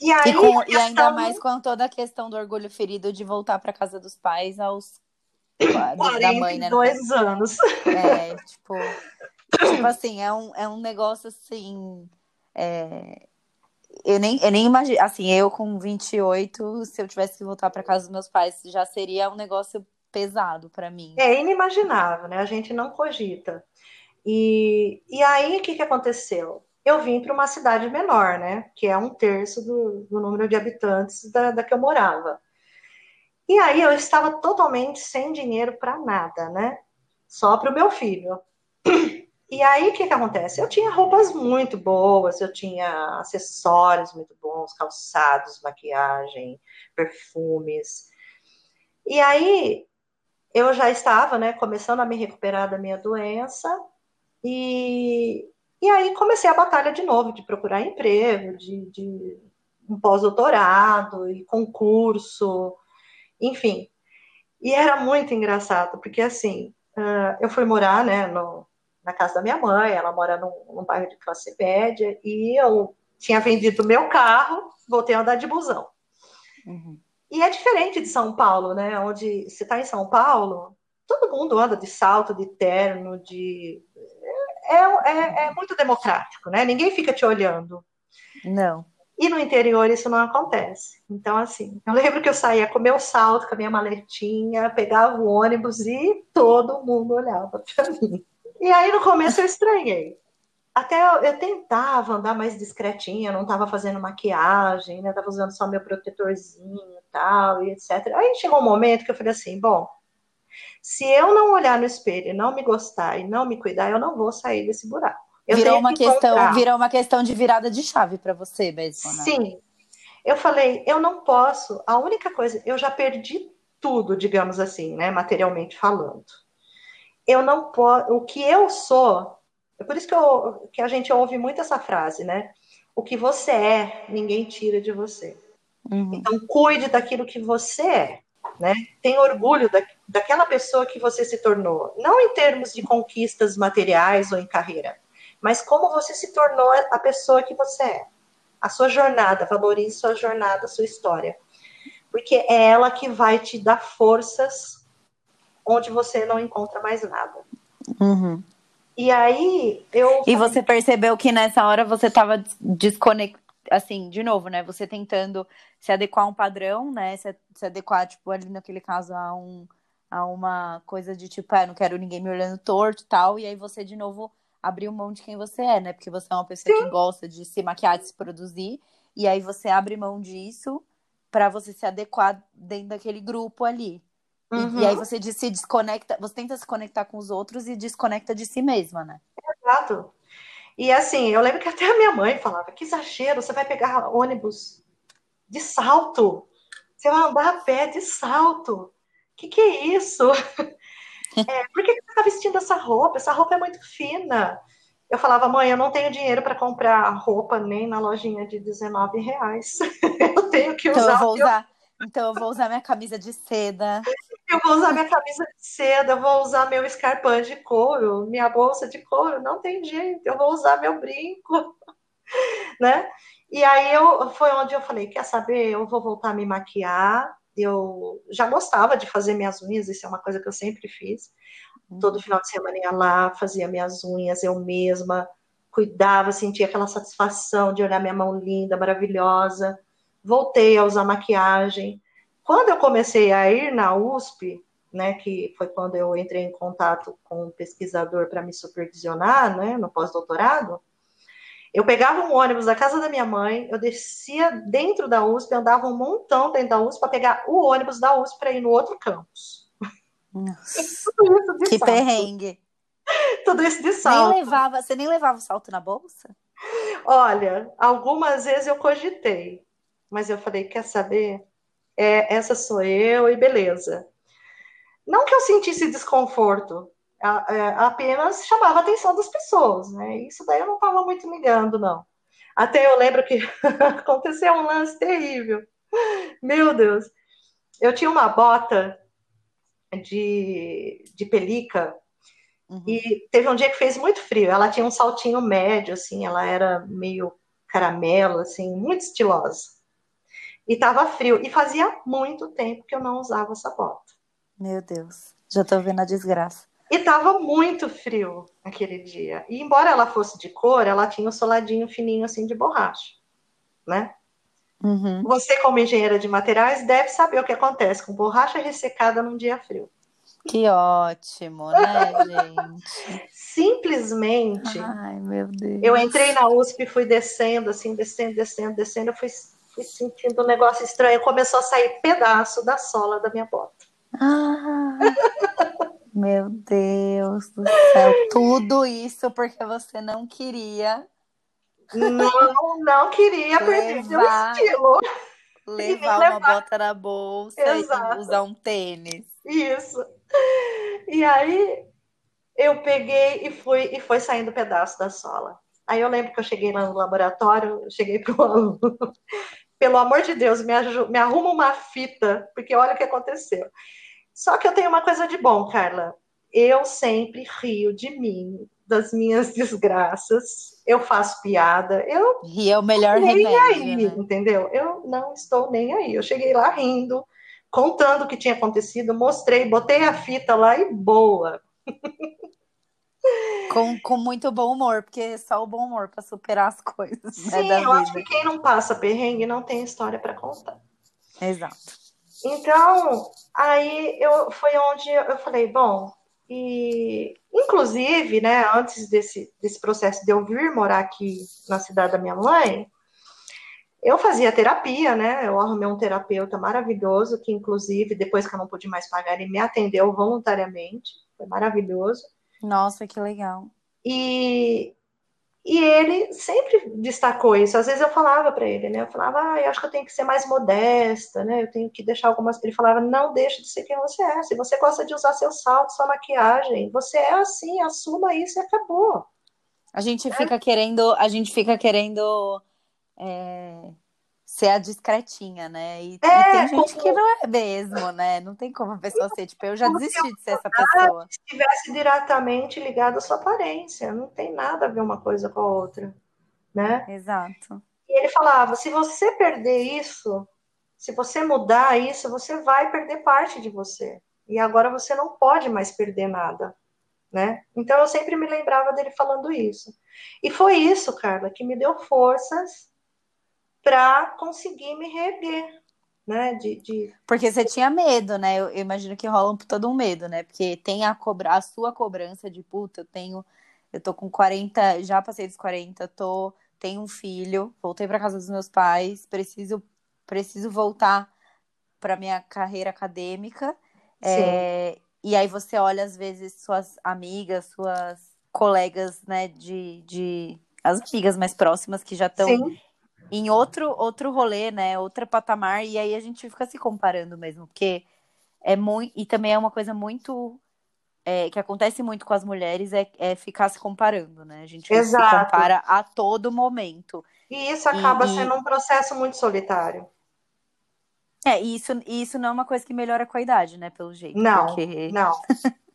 e aí. E, com- e ainda mais com toda a questão do orgulho ferido de voltar para casa dos pais aos da mãe, né? no 42 anos. É, tipo, tipo assim, é um, é um negócio assim. é, eu nem, eu nem imagino. Assim, eu com 28, se eu tivesse que voltar para casa dos meus pais, já seria um negócio pesado para mim. É inimaginável, né? A gente não cogita. E, e aí, o que, que aconteceu? Eu vim para uma cidade menor, né? Que é um terço do, do número de habitantes da, da que eu morava. E aí eu estava totalmente sem dinheiro para nada, né? Só para o meu filho. E aí, o que, que acontece? Eu tinha roupas muito boas, eu tinha acessórios muito bons, calçados, maquiagem, perfumes. E aí, eu já estava, né, começando a me recuperar da minha doença, e, e aí comecei a batalha de novo, de procurar emprego, de, de um pós-doutorado e concurso, enfim. E era muito engraçado, porque assim, uh, eu fui morar, né, no, na casa da minha mãe, ela mora num, num bairro de classe média, e eu tinha vendido meu carro, voltei a andar de busão. Uhum. E é diferente de São Paulo, né? Onde você está em São Paulo, todo mundo anda de salto, de terno, de. É, é, é muito democrático, né? Ninguém fica te olhando. Não. E no interior isso não acontece. Então, assim, eu lembro que eu saía com meu salto, com a minha maletinha, pegava o ônibus e todo mundo olhava para mim. E aí no começo eu estranhei. Até eu, eu tentava andar mais discretinha, não estava fazendo maquiagem, né? Tava usando só meu protetorzinho e tal, e etc. Aí chegou um momento que eu falei assim, bom, se eu não olhar no espelho e não me gostar e não me cuidar, eu não vou sair desse buraco. Eu virou uma que questão, encontrar- virou uma questão de virada de chave para você mesmo, né? Sim. Eu falei, eu não posso. A única coisa, eu já perdi tudo, digamos assim, né, materialmente falando. Eu não posso. O que eu sou. É por isso que, eu, que a gente ouve muito essa frase, né? O que você é, ninguém tira de você. Uhum. Então, cuide daquilo que você é, né? Tenha orgulho da, daquela pessoa que você se tornou. Não em termos de conquistas materiais ou em carreira, mas como você se tornou a pessoa que você é. A sua jornada, valorize sua jornada, sua história. Porque é ela que vai te dar forças onde você não encontra mais nada. Uhum. E aí, eu. E você percebeu que nessa hora você estava desconectado, assim, de novo, né? Você tentando se adequar a um padrão, né? Se, se adequar, tipo, ali naquele caso, a, um, a uma coisa de tipo, ah, não quero ninguém me olhando torto e tal. E aí você, de novo, abriu mão de quem você é, né? Porque você é uma pessoa Sim. que gosta de se maquiar, de se produzir. E aí você abre mão disso para você se adequar dentro daquele grupo ali. E- Uhum. E, aí você de- se desconecta, você tenta se conectar com os outros e desconecta de si mesma, né? Exato. E assim, eu lembro que até a minha mãe falava: que exagero, você vai pegar ônibus de salto, você vai andar a pé de salto. Que que é isso? É, por que você está vestindo essa roupa? Essa roupa é muito fina. Eu falava, mãe, eu não tenho dinheiro para comprar roupa nem na lojinha de 19 reais. Eu tenho que Então usar, eu vou meu- usar, então eu vou usar minha camisa de seda. eu vou usar minha camisa de seda, eu vou usar meu escarpão de couro, minha bolsa de couro, não tem jeito, eu vou usar meu brinco, né? E aí eu foi onde eu falei, quer saber? Eu vou voltar a me maquiar, eu já gostava de fazer minhas unhas, isso é uma coisa que eu sempre fiz. Uhum. Todo final de semana ia lá, fazia minhas unhas eu mesma, cuidava, sentia aquela satisfação de olhar minha mão linda, maravilhosa. Voltei a usar maquiagem. Quando eu comecei a ir na USP, né, que foi quando eu entrei em contato com um pesquisador para me supervisionar, né, no pós-doutorado, eu pegava um ônibus da casa da minha mãe, eu descia dentro da USP, andava um montão dentro da USP para pegar o ônibus da USP para ir no outro campus. Que salto. perrengue. Tudo isso de salto. Nem levava, você nem levava o salto na bolsa? Olha, algumas vezes eu cogitei, mas eu falei, quer saber? É, essa sou eu e beleza. Não que eu sentisse desconforto, apenas chamava a atenção das pessoas, né? Isso daí eu não estava muito ligando, não. Até eu lembro que aconteceu um lance terrível. Meu Deus. Eu tinha uma bota de, de pelica uhum. e teve um dia que fez muito frio. Ela tinha um saltinho médio, assim, ela era meio caramelo, assim, muito estilosa. E estava frio. E fazia muito tempo que eu não usava essa bota. Meu Deus, já estou vendo a desgraça. E estava muito frio aquele dia. E embora ela fosse de cor, ela tinha um soladinho fininho assim de borracha, né? Uhum. Você, como engenheira de materiais, deve saber o que acontece com borracha ressecada num dia frio. Que ótimo, né, gente? Simplesmente. Ai, meu Deus. Eu entrei na USP e fui descendo, assim, descendo, descendo, descendo. Eu fui, fui sentindo um negócio estranho. Começou a sair pedaço da sola da minha bota. Ah. Meu Deus do céu, tudo isso porque você não queria. Não, não queria perder seu estilo. Levar, levar uma bota na bolsa Exato. e usar um tênis. Isso. E aí eu peguei e fui e foi saindo pedaço da sola. Aí eu lembro que eu cheguei lá no laboratório, cheguei pro aluno. Pelo amor de Deus, me, me arruma uma fita, porque olha o que aconteceu. Só que eu tenho uma coisa de bom, Carla. Eu sempre rio de mim, das minhas desgraças. Eu faço piada. Eu e é o melhor nem remédio, aí, né? entendeu? Eu não estou nem aí. Eu cheguei lá rindo, contando o que tinha acontecido, mostrei, botei a fita lá e boa. Com, com muito bom humor, porque é só o bom humor para superar as coisas. Né, Sim, né, eu acho que quem não passa perrengue não tem história para contar. Exato. Então, aí eu foi onde eu falei, bom, e inclusive, né, antes desse, desse processo de eu vir morar aqui na cidade da minha mãe, eu fazia terapia, né? Eu arrumei um terapeuta maravilhoso, que inclusive, depois que eu não pude mais pagar, ele me atendeu voluntariamente. Foi maravilhoso. Nossa, que legal. E e ele sempre destacou isso. Às vezes eu falava para ele, né? Eu falava, ah, eu acho que eu tenho que ser mais modesta, né? Eu tenho que deixar algumas. Ele falava, não deixe de ser quem você é. Se você gosta de usar seu salto, sua maquiagem, você é assim, assuma isso e acabou. A gente é. fica querendo, a gente fica querendo é, ser a discretinha, né? E, é, e tem gente como... que não é mesmo, né? Não tem como a pessoa ser, tipo, eu já desisti de ser essa pessoa. Se estivesse diretamente ligado à sua aparência, não tem nada a ver uma coisa com a outra, né? Exato. E ele falava, se você perder isso, se você mudar isso, você vai perder parte de você. E agora você não pode mais perder nada, né? Então eu sempre me lembrava dele falando isso. E foi isso, Carla, que me deu forças para conseguir me reerguer, né? De, de, Porque você tinha medo, né? Eu, eu, imagino que rola um todo um medo, né? Porque tem a, cobra... a sua cobrança de puta, eu tenho. Eu tô com 40, já passei dos 40, tô, tenho um filho, voltei para casa dos meus pais, preciso, preciso voltar para minha carreira acadêmica. É, e aí você olha, às vezes, suas amigas, suas colegas, né, de, de as amigas mais próximas que já estão em outro outro rolê, né? Outro patamar, e aí a gente fica se comparando mesmo, porque é muito. E também é uma coisa muito. É, que acontece muito com as mulheres é, é, ficar se comparando, né? A gente Exato. se compara a todo momento. E isso acaba e, sendo um processo muito solitário. É, e isso, isso não é uma coisa que melhora com a idade, né? Pelo jeito. Não, porque... não.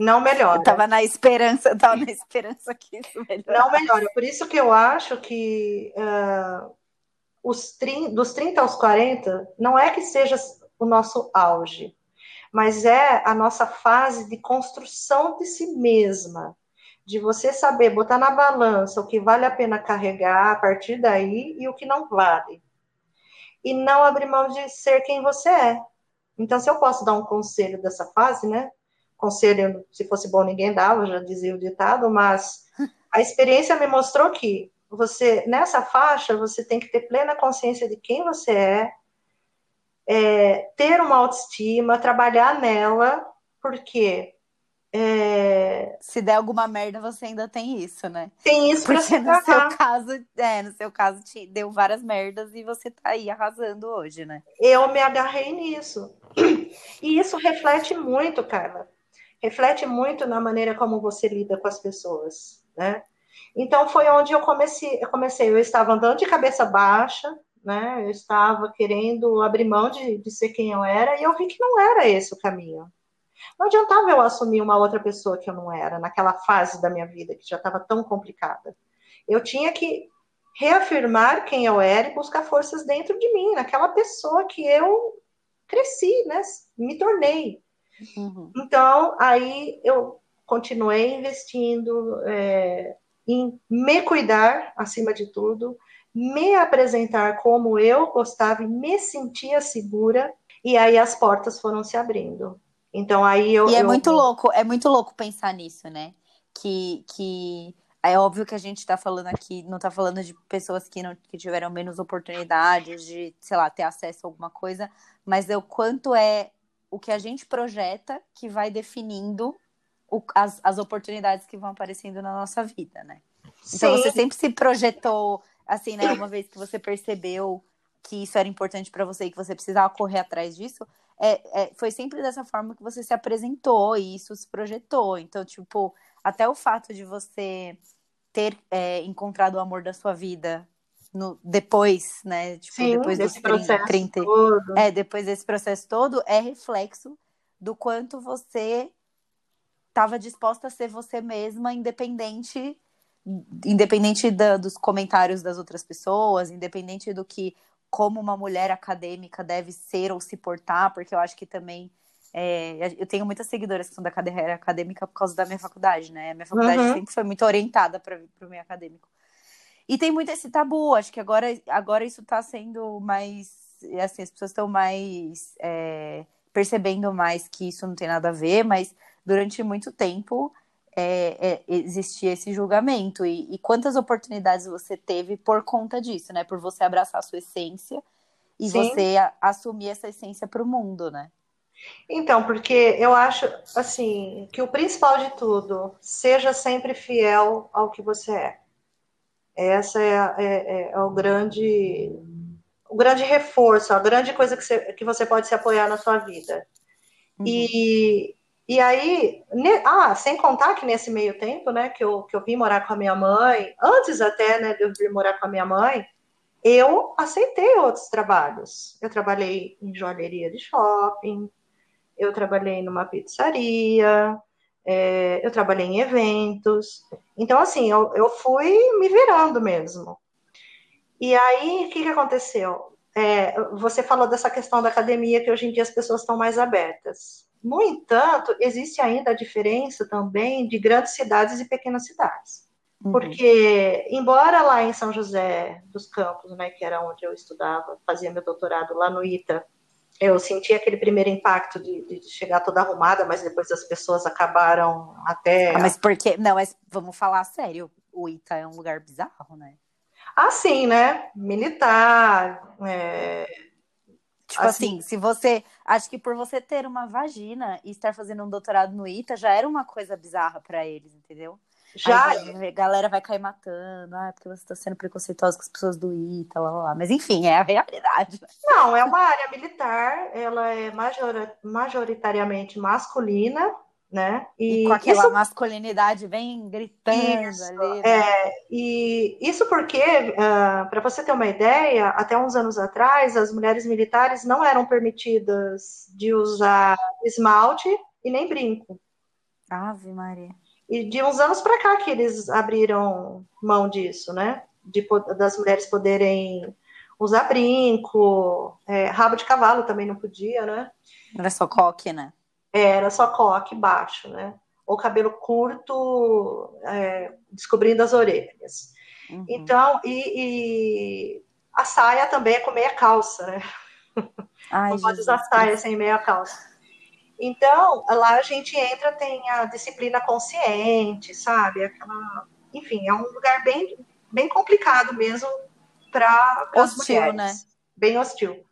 Não melhora. Eu tava na esperança, tava na esperança que isso melhora. Não melhora. Por isso que eu acho que uh, os 30, dos 30 aos 40, não é que seja o nosso auge, mas é a nossa fase de construção de si mesma, de você saber botar na balança o que vale a pena carregar a partir daí e o que não vale. E não abrir mão de ser quem você é. Então, se eu posso dar um conselho dessa fase, né? Conselho, se fosse bom, ninguém dava, já dizia o ditado, mas a experiência me mostrou que você, nessa faixa, você tem que ter plena consciência de quem você é, é ter uma autoestima, trabalhar nela, porque é... Se der alguma merda, você ainda tem isso, né? Tem isso Porque no seu caso, é, no seu caso, te deu várias merdas e você tá aí arrasando hoje, né? Eu me agarrei nisso. E isso reflete muito, Carla. Reflete muito na maneira como você lida com as pessoas, né? Então foi onde eu comecei, eu comecei, eu estava andando de cabeça baixa, né? Eu estava querendo abrir mão de, de ser quem eu era e eu vi que não era esse o caminho. Não adiantava eu assumir uma outra pessoa que eu não era, naquela fase da minha vida que já estava tão complicada. Eu tinha que reafirmar quem eu era e buscar forças dentro de mim, naquela pessoa que eu cresci, né? Me tornei. Uhum. Então, aí eu continuei investindo é, em me cuidar, acima de tudo, me apresentar como eu gostava e me sentia segura, e aí as portas foram se abrindo. Então aí eu. E é eu... muito louco, é muito louco pensar nisso, né? Que, que é óbvio que a gente está falando aqui, não está falando de pessoas que, não, que tiveram menos oportunidades de, sei lá, ter acesso a alguma coisa, mas é o quanto é o que a gente projeta que vai definindo o, as, as oportunidades que vão aparecendo na nossa vida, né? Então Sim. você sempre se projetou, assim, né? Uma vez que você percebeu que isso era importante para você e que você precisava correr atrás disso, é, é, foi sempre dessa forma que você se apresentou e isso se projetou. Então, tipo, até o fato de você ter é, encontrado o amor da sua vida no, depois, né? Tipo, Sim, depois dos 30, 30 todo. É, depois desse processo todo, é reflexo do quanto você estava disposta a ser você mesma, independente independente da, dos comentários das outras pessoas, independente do que como uma mulher acadêmica deve ser ou se portar, porque eu acho que também é, eu tenho muitas seguidoras que são da carreira acadêmica por causa da minha faculdade, né? A minha faculdade uhum. sempre foi muito orientada para o meio acadêmico. E tem muito esse tabu, acho que agora, agora isso está sendo mais. Assim, as pessoas estão mais é, percebendo mais que isso não tem nada a ver, mas durante muito tempo é, é, existia esse julgamento e, e, quantas oportunidades você teve por conta disso, né? Por você abraçar a sua essência e Sim. você a, assumir essa essência para o mundo, né? Então, porque eu acho assim que o principal de tudo seja sempre fiel ao que você é. Essa é, é, é, é o grande o grande reforço, a grande coisa que você, que você pode se apoiar na sua vida. Uhum. E, e aí, ne, ah, sem contar que nesse meio tempo, né, que eu, que eu vim morar com a minha mãe, antes até, né, de eu vir morar com a minha mãe, eu aceitei outros trabalhos. Eu trabalhei em joalheria de shopping, eu trabalhei numa pizzaria, é, eu trabalhei em eventos. Então, assim, eu, eu fui me virando mesmo. E aí, o que, que aconteceu? É, você falou dessa questão da academia, que hoje em dia as pessoas estão mais abertas. No entanto, existe ainda a diferença também de grandes cidades e pequenas cidades. Uhum. Porque, embora lá em São José dos Campos, né, que era onde eu estudava, fazia meu doutorado lá no ITA, eu senti aquele primeiro impacto de, de chegar toda arrumada, mas depois as pessoas acabaram até. Ah, mas porque. Não, mas vamos falar sério, o ITA é um lugar bizarro, né? Ah, sim, né? Militar, é, Tipo assim, assim, se você. Acho que por você ter uma vagina e estar fazendo um doutorado no ITA já era uma coisa bizarra para eles, entendeu? Já. Aí, a galera vai cair matando, ah, porque você está sendo preconceituosa com as pessoas do ITA, lá, lá, lá. Mas enfim, é a realidade. Não, é uma área militar, ela é major, majoritariamente masculina, né? E, e com aquela isso... masculinidade bem gritando isso, ali. Né? É, e isso porque, uh, ah, para você ter uma ideia, até uns anos atrás, as mulheres militares não eram permitidas de usar esmalte e nem brinco. Ave Maria. E de uns anos para cá que eles abriram mão disso, né? De, das mulheres poderem usar brinco, é, rabo de cavalo também não podia, né? Era só coque, né? É, era só coque baixo, né? Ou cabelo curto, é, descobrindo as orelhas. Uhum. Então, e, e, a saia também é com meia calça, né? Ai, não pode usar saia sem meia calça. Então, lá a gente entra, tem a disciplina consciente, sabe? Aquela, enfim, é um lugar bem, bem complicado mesmo para as mulheres. Né? Bem hostil.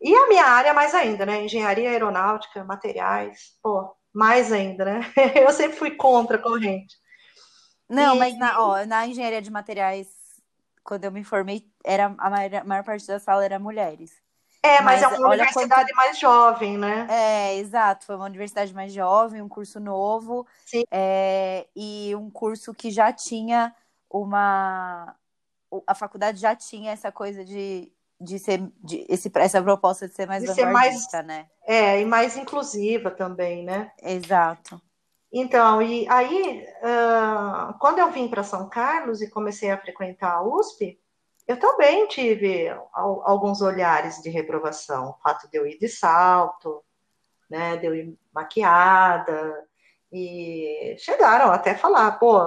E a minha área mais ainda, né? Engenharia aeronáutica, materiais, pô, mais ainda, né? Eu sempre fui contra a corrente. Não, e... mas na, ó, na engenharia de materiais, quando eu me formei, era, a maior, a maior parte da sala era mulheres. É, mas, mas é uma universidade quanto... mais jovem, né? É, exato. Foi uma universidade mais jovem, um curso novo. Sim. É, e um curso que já tinha uma. A faculdade já tinha essa coisa de, de ser. De, esse, essa proposta de ser mais de ser mais, né? É, e mais inclusiva também, né? Exato. Então, e aí, uh, quando eu vim para São Carlos e comecei a frequentar a USP, eu também tive alguns olhares de reprovação. O fato de eu ir de salto, né, de eu ir maquiada, e chegaram até a falar, pô,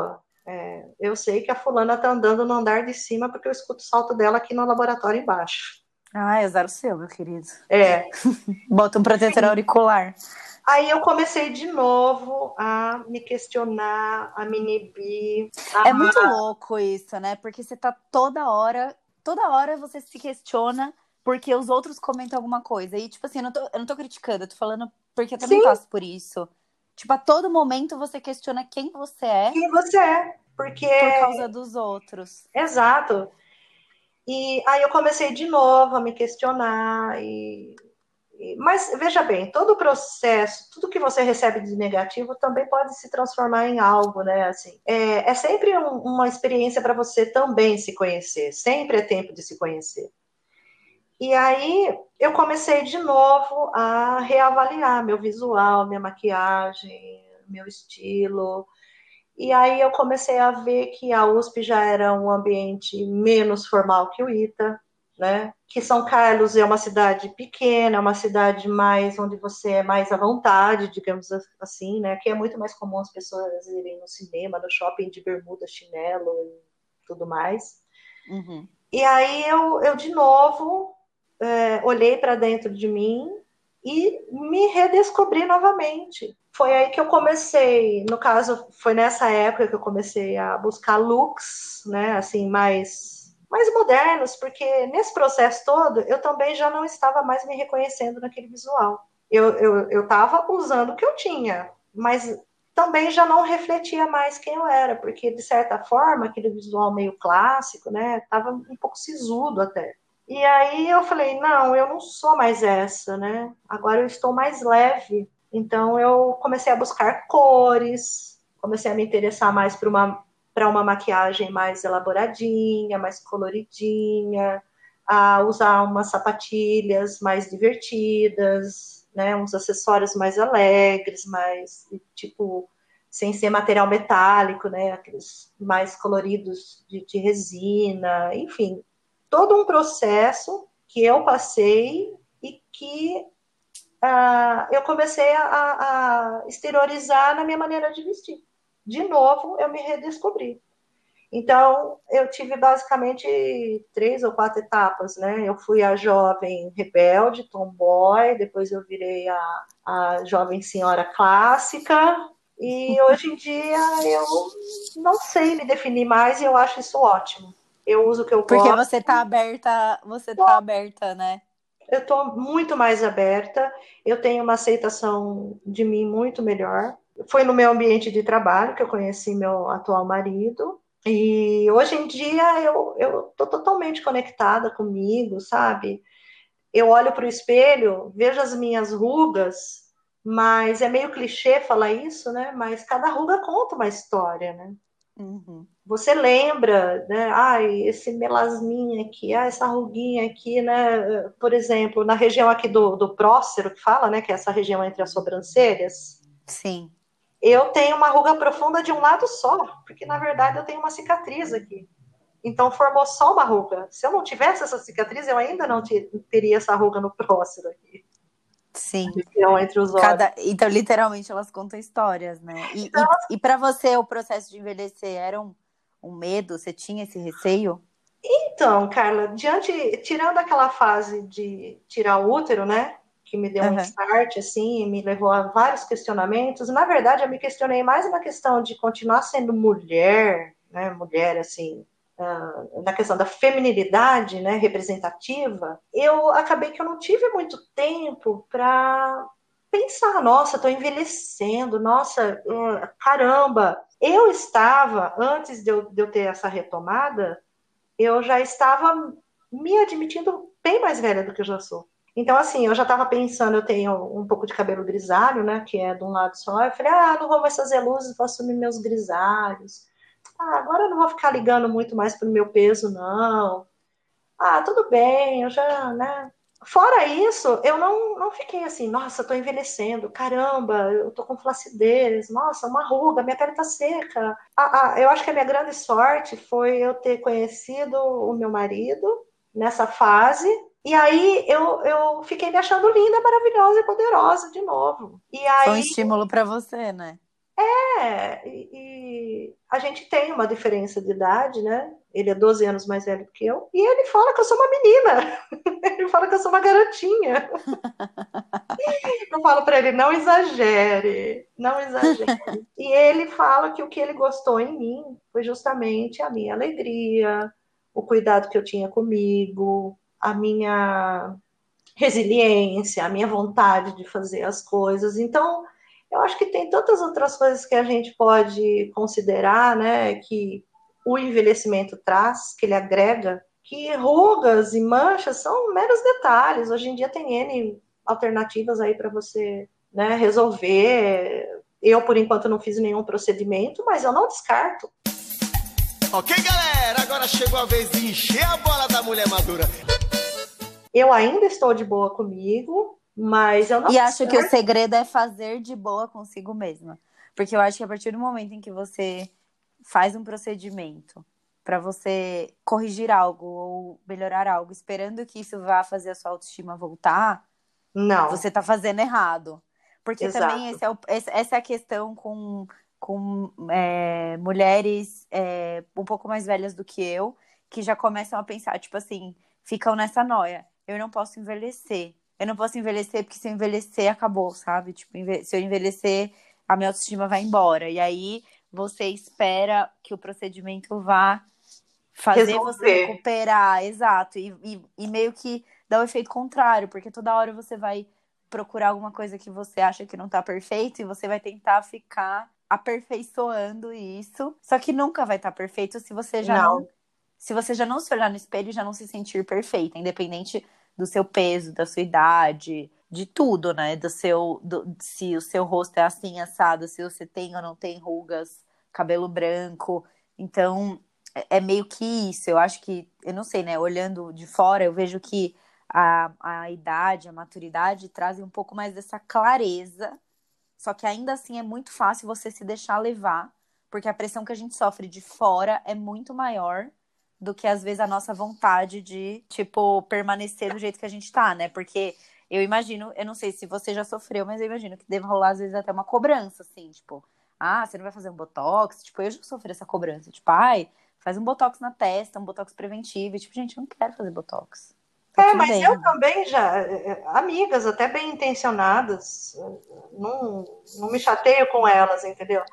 é, eu sei que a fulana tá andando no andar de cima porque eu escuto o salto dela aqui no laboratório embaixo. Ah, é o seu, meu querido. É. Bota um protetor auricular. Aí eu comecei de novo a me questionar, a me inibir. A... É muito louco isso, né? Porque você tá toda hora, toda hora você se questiona porque os outros comentam alguma coisa. E, tipo assim, eu não tô, eu não tô criticando, eu tô falando porque eu também Sim. passo por isso. Tipo, a todo momento você questiona quem você é. Quem você é. Porque... Por causa dos outros. Exato. E aí eu comecei de novo a me questionar e mas veja bem, todo o processo, tudo que você recebe de negativo também pode se transformar em algo, né? Assim, é, é sempre um, uma experiência para você também se conhecer. Sempre é tempo de se conhecer. E aí eu comecei de novo a reavaliar meu visual, minha maquiagem, meu estilo. E aí eu comecei a ver que a USP já era um ambiente menos formal que o ITA, né? Que São Carlos é uma cidade pequena, é uma cidade mais onde você é mais à vontade, digamos assim, né? Que é muito mais comum as pessoas irem no cinema, no shopping de bermuda, chinelo e tudo mais. Uhum. E aí eu, eu de novo é, olhei para dentro de mim e me redescobri novamente. Foi aí que eu comecei, no caso, foi nessa época que eu comecei a buscar looks, né, assim, mais mais modernos, porque nesse processo todo eu também já não estava mais me reconhecendo naquele visual. Eu estava eu, eu usando o que eu tinha, mas também já não refletia mais quem eu era, porque de certa forma aquele visual meio clássico, né, estava um pouco sisudo até. E aí eu falei, não, eu não sou mais essa, né? Agora eu estou mais leve. Então eu comecei a buscar cores, comecei a me interessar mais por uma para uma maquiagem mais elaboradinha, mais coloridinha, a usar umas sapatilhas mais divertidas, né, uns acessórios mais alegres, mais tipo sem ser material metálico, né, aqueles mais coloridos de, de resina, enfim, todo um processo que eu passei e que uh, eu comecei a, a exteriorizar na minha maneira de vestir de novo eu me redescobri. Então, eu tive basicamente três ou quatro etapas, né? Eu fui a jovem rebelde, tomboy, depois eu virei a, a jovem senhora clássica, e hoje em dia eu não sei me definir mais e eu acho isso ótimo. Eu uso o que eu Porque gosto. Porque você tá aberta, você tá aberta, né? Eu tô muito mais aberta, eu tenho uma aceitação de mim muito melhor. Foi no meu ambiente de trabalho que eu conheci meu atual marido. E hoje em dia eu, eu tô totalmente conectada comigo, sabe? Eu olho para o espelho, vejo as minhas rugas, mas é meio clichê falar isso, né? Mas cada ruga conta uma história, né? Uhum. Você lembra, né? Ai, esse melasminha aqui, ah, essa ruguinha aqui, né? Por exemplo, na região aqui do, do prócero, que fala, né? Que é essa região entre as sobrancelhas. Sim eu tenho uma ruga profunda de um lado só, porque na verdade eu tenho uma cicatriz aqui. então formou só uma ruga. Se eu não tivesse essa cicatriz, eu ainda não teria essa ruga no próximo aqui. Sim. Entre os olhos. Cada... Então, literalmente, elas contam histórias, né? E, então, e, e para você, o processo de envelhecer era um, um medo? Você tinha esse receio? Então, Carla, diante, tirando aquela fase de tirar o útero, né? Que me deu uhum. um start, assim, me levou a vários questionamentos. Na verdade, eu me questionei mais na questão de continuar sendo mulher, né? Mulher, assim, uh, na questão da feminilidade, né? Representativa. Eu acabei que eu não tive muito tempo para pensar, nossa, estou envelhecendo, nossa, uh, caramba. Eu estava, antes de eu, de eu ter essa retomada, eu já estava me admitindo bem mais velha do que eu já sou. Então, assim, eu já estava pensando, eu tenho um pouco de cabelo grisalho, né, que é de um lado só. Eu falei, ah, não vou mais fazer luzes, vou assumir meus grisalhos. Ah, agora eu não vou ficar ligando muito mais pro meu peso, não. Ah, tudo bem, eu já, né, Fora isso, eu não, não fiquei assim, nossa, tô envelhecendo, caramba, eu tô com flacidez, nossa, uma ruga, minha pele tá seca. Ah, ah, eu acho que a minha grande sorte foi eu ter conhecido o meu marido nessa fase, e aí eu, eu fiquei me achando linda, maravilhosa e poderosa de novo. E aí, foi um estímulo para você, né? É, e, e, a gente tem uma diferença de idade, né? Ele é 12 anos mais velho que eu, e ele fala que eu sou uma menina. ele fala que eu sou uma garotinha. eu falo para ele, não exagere, não exagere. e ele fala que o que ele gostou em mim foi justamente a minha alegria, o cuidado que eu tinha comigo, a minha resiliência, a minha vontade de fazer as coisas. Então, eu acho que tem tantas outras coisas que a gente pode considerar, né, que o envelhecimento traz, que ele agrega, que rugas e manchas são meros detalhes. Hoje em dia tem N alternativas aí para você né, resolver. Eu, por enquanto, não fiz nenhum procedimento, mas eu não descarto. Ok, galera, agora chegou a vez de encher a bola da mulher madura. Eu ainda estou de boa comigo, mas eu não E acho que o segredo é fazer de boa consigo mesma. Porque eu acho que a partir do momento em que você faz um procedimento para você corrigir algo ou melhorar algo, esperando que isso vá fazer a sua autoestima voltar, não. Você está fazendo errado. Porque Exato. também esse é o, essa é a questão com, com é, mulheres é, um pouco mais velhas do que eu, que já começam a pensar, tipo assim, ficam nessa noia. Eu não posso envelhecer eu não posso envelhecer porque se eu envelhecer acabou, sabe? Tipo, se eu envelhecer, a minha autoestima vai embora. E aí você espera que o procedimento vá fazer Resolver. você recuperar, exato. E, e, e, meio que dá o efeito contrário, porque toda hora você vai procurar alguma coisa que você acha que não tá perfeito e você vai tentar ficar aperfeiçoando isso. Só que nunca vai estar tá perfeito se você já não. não. se você já não se olhar no espelho e já não se sentir perfeita, independente do seu peso, da sua idade, de tudo, né? Do seu, do, se o seu rosto é assim assado, se você tem ou não tem rugas, cabelo branco. Então, é, é meio que isso. Eu acho que, eu não sei, né? Olhando de fora, eu vejo que a, a idade, a maturidade trazem um pouco mais dessa clareza. Só que ainda assim é muito fácil você se deixar levar, porque a pressão que a gente sofre de fora é muito maior do que às vezes a nossa vontade de, tipo, permanecer do jeito que a gente tá, né? Porque eu imagino, eu não sei se você já sofreu, mas eu imagino que deve rolar às vezes até uma cobrança, assim, tipo, ah, você não vai fazer um botox? Tipo, eu já sofri essa cobrança, tipo, ai, faz um botox na testa, um botox preventivo, e, tipo, gente, eu não quero fazer botox. Tá é, mas bem. eu também já, eh, amigas até bem intencionadas, não, não me chateio com elas, entendeu?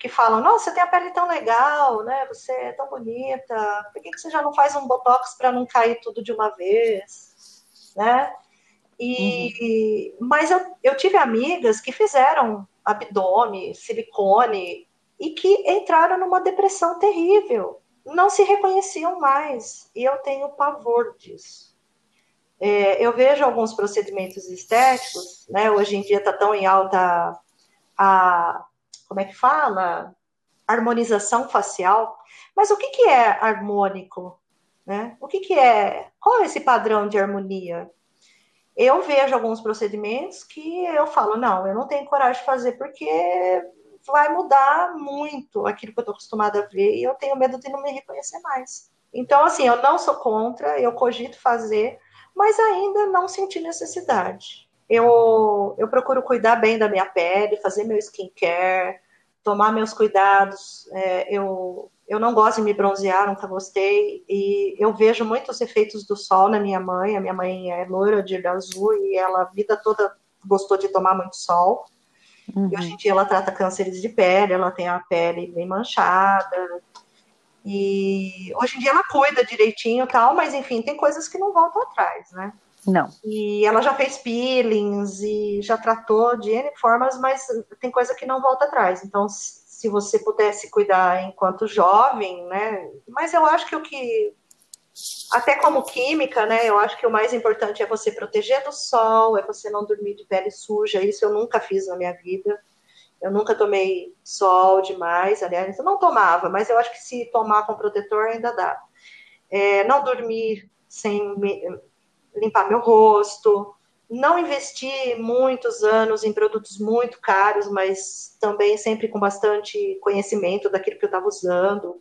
Que falam, nossa, você tem a pele tão legal, né? Você é tão bonita, por que, que você já não faz um botox para não cair tudo de uma vez, né? E, uhum. Mas eu, eu tive amigas que fizeram abdômen, silicone, e que entraram numa depressão terrível, não se reconheciam mais, e eu tenho pavor disso. É, eu vejo alguns procedimentos estéticos, né? Hoje em dia está tão em alta a como é que fala? Harmonização facial. Mas o que, que é harmônico? Né? O que, que é? Qual é esse padrão de harmonia? Eu vejo alguns procedimentos que eu falo, não, eu não tenho coragem de fazer porque vai mudar muito aquilo que eu estou acostumada a ver e eu tenho medo de não me reconhecer mais. Então, assim, eu não sou contra, eu cogito fazer, mas ainda não senti necessidade. Eu, eu procuro cuidar bem da minha pele, fazer meu skincare, tomar meus cuidados. É, eu, eu não gosto de me bronzear, nunca gostei. E eu vejo muitos efeitos do sol na minha mãe. A minha mãe é loira de olho azul e ela a vida toda gostou de tomar muito sol. Uhum. E hoje em dia ela trata cânceres de pele, ela tem a pele bem manchada. E hoje em dia ela cuida direitinho tal, mas enfim, tem coisas que não voltam atrás, né? Não. E ela já fez peelings e já tratou de N formas, mas tem coisa que não volta atrás. Então, se você pudesse cuidar enquanto jovem, né? Mas eu acho que o que até como química, né? Eu acho que o mais importante é você proteger do sol, é você não dormir de pele suja. Isso eu nunca fiz na minha vida. Eu nunca tomei sol demais, aliás, eu não tomava, mas eu acho que se tomar com protetor ainda dá. É, não dormir sem limpar meu rosto, não investir muitos anos em produtos muito caros, mas também sempre com bastante conhecimento daquilo que eu estava usando.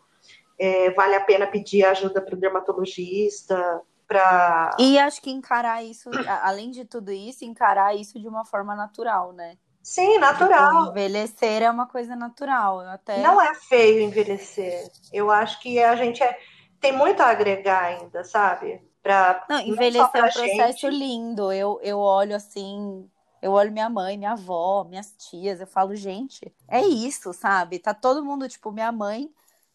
É, vale a pena pedir ajuda para o dermatologista, para. E acho que encarar isso, além de tudo isso, encarar isso de uma forma natural, né? Sim, natural. Tipo, envelhecer é uma coisa natural. Até... Não é feio envelhecer. Eu acho que a gente é... tem muito a agregar ainda, sabe? Pra, não, envelhecer não é um processo gente. lindo. Eu, eu olho assim, eu olho minha mãe, minha avó, minhas tias, eu falo, gente, é isso, sabe? Tá todo mundo, tipo, minha mãe,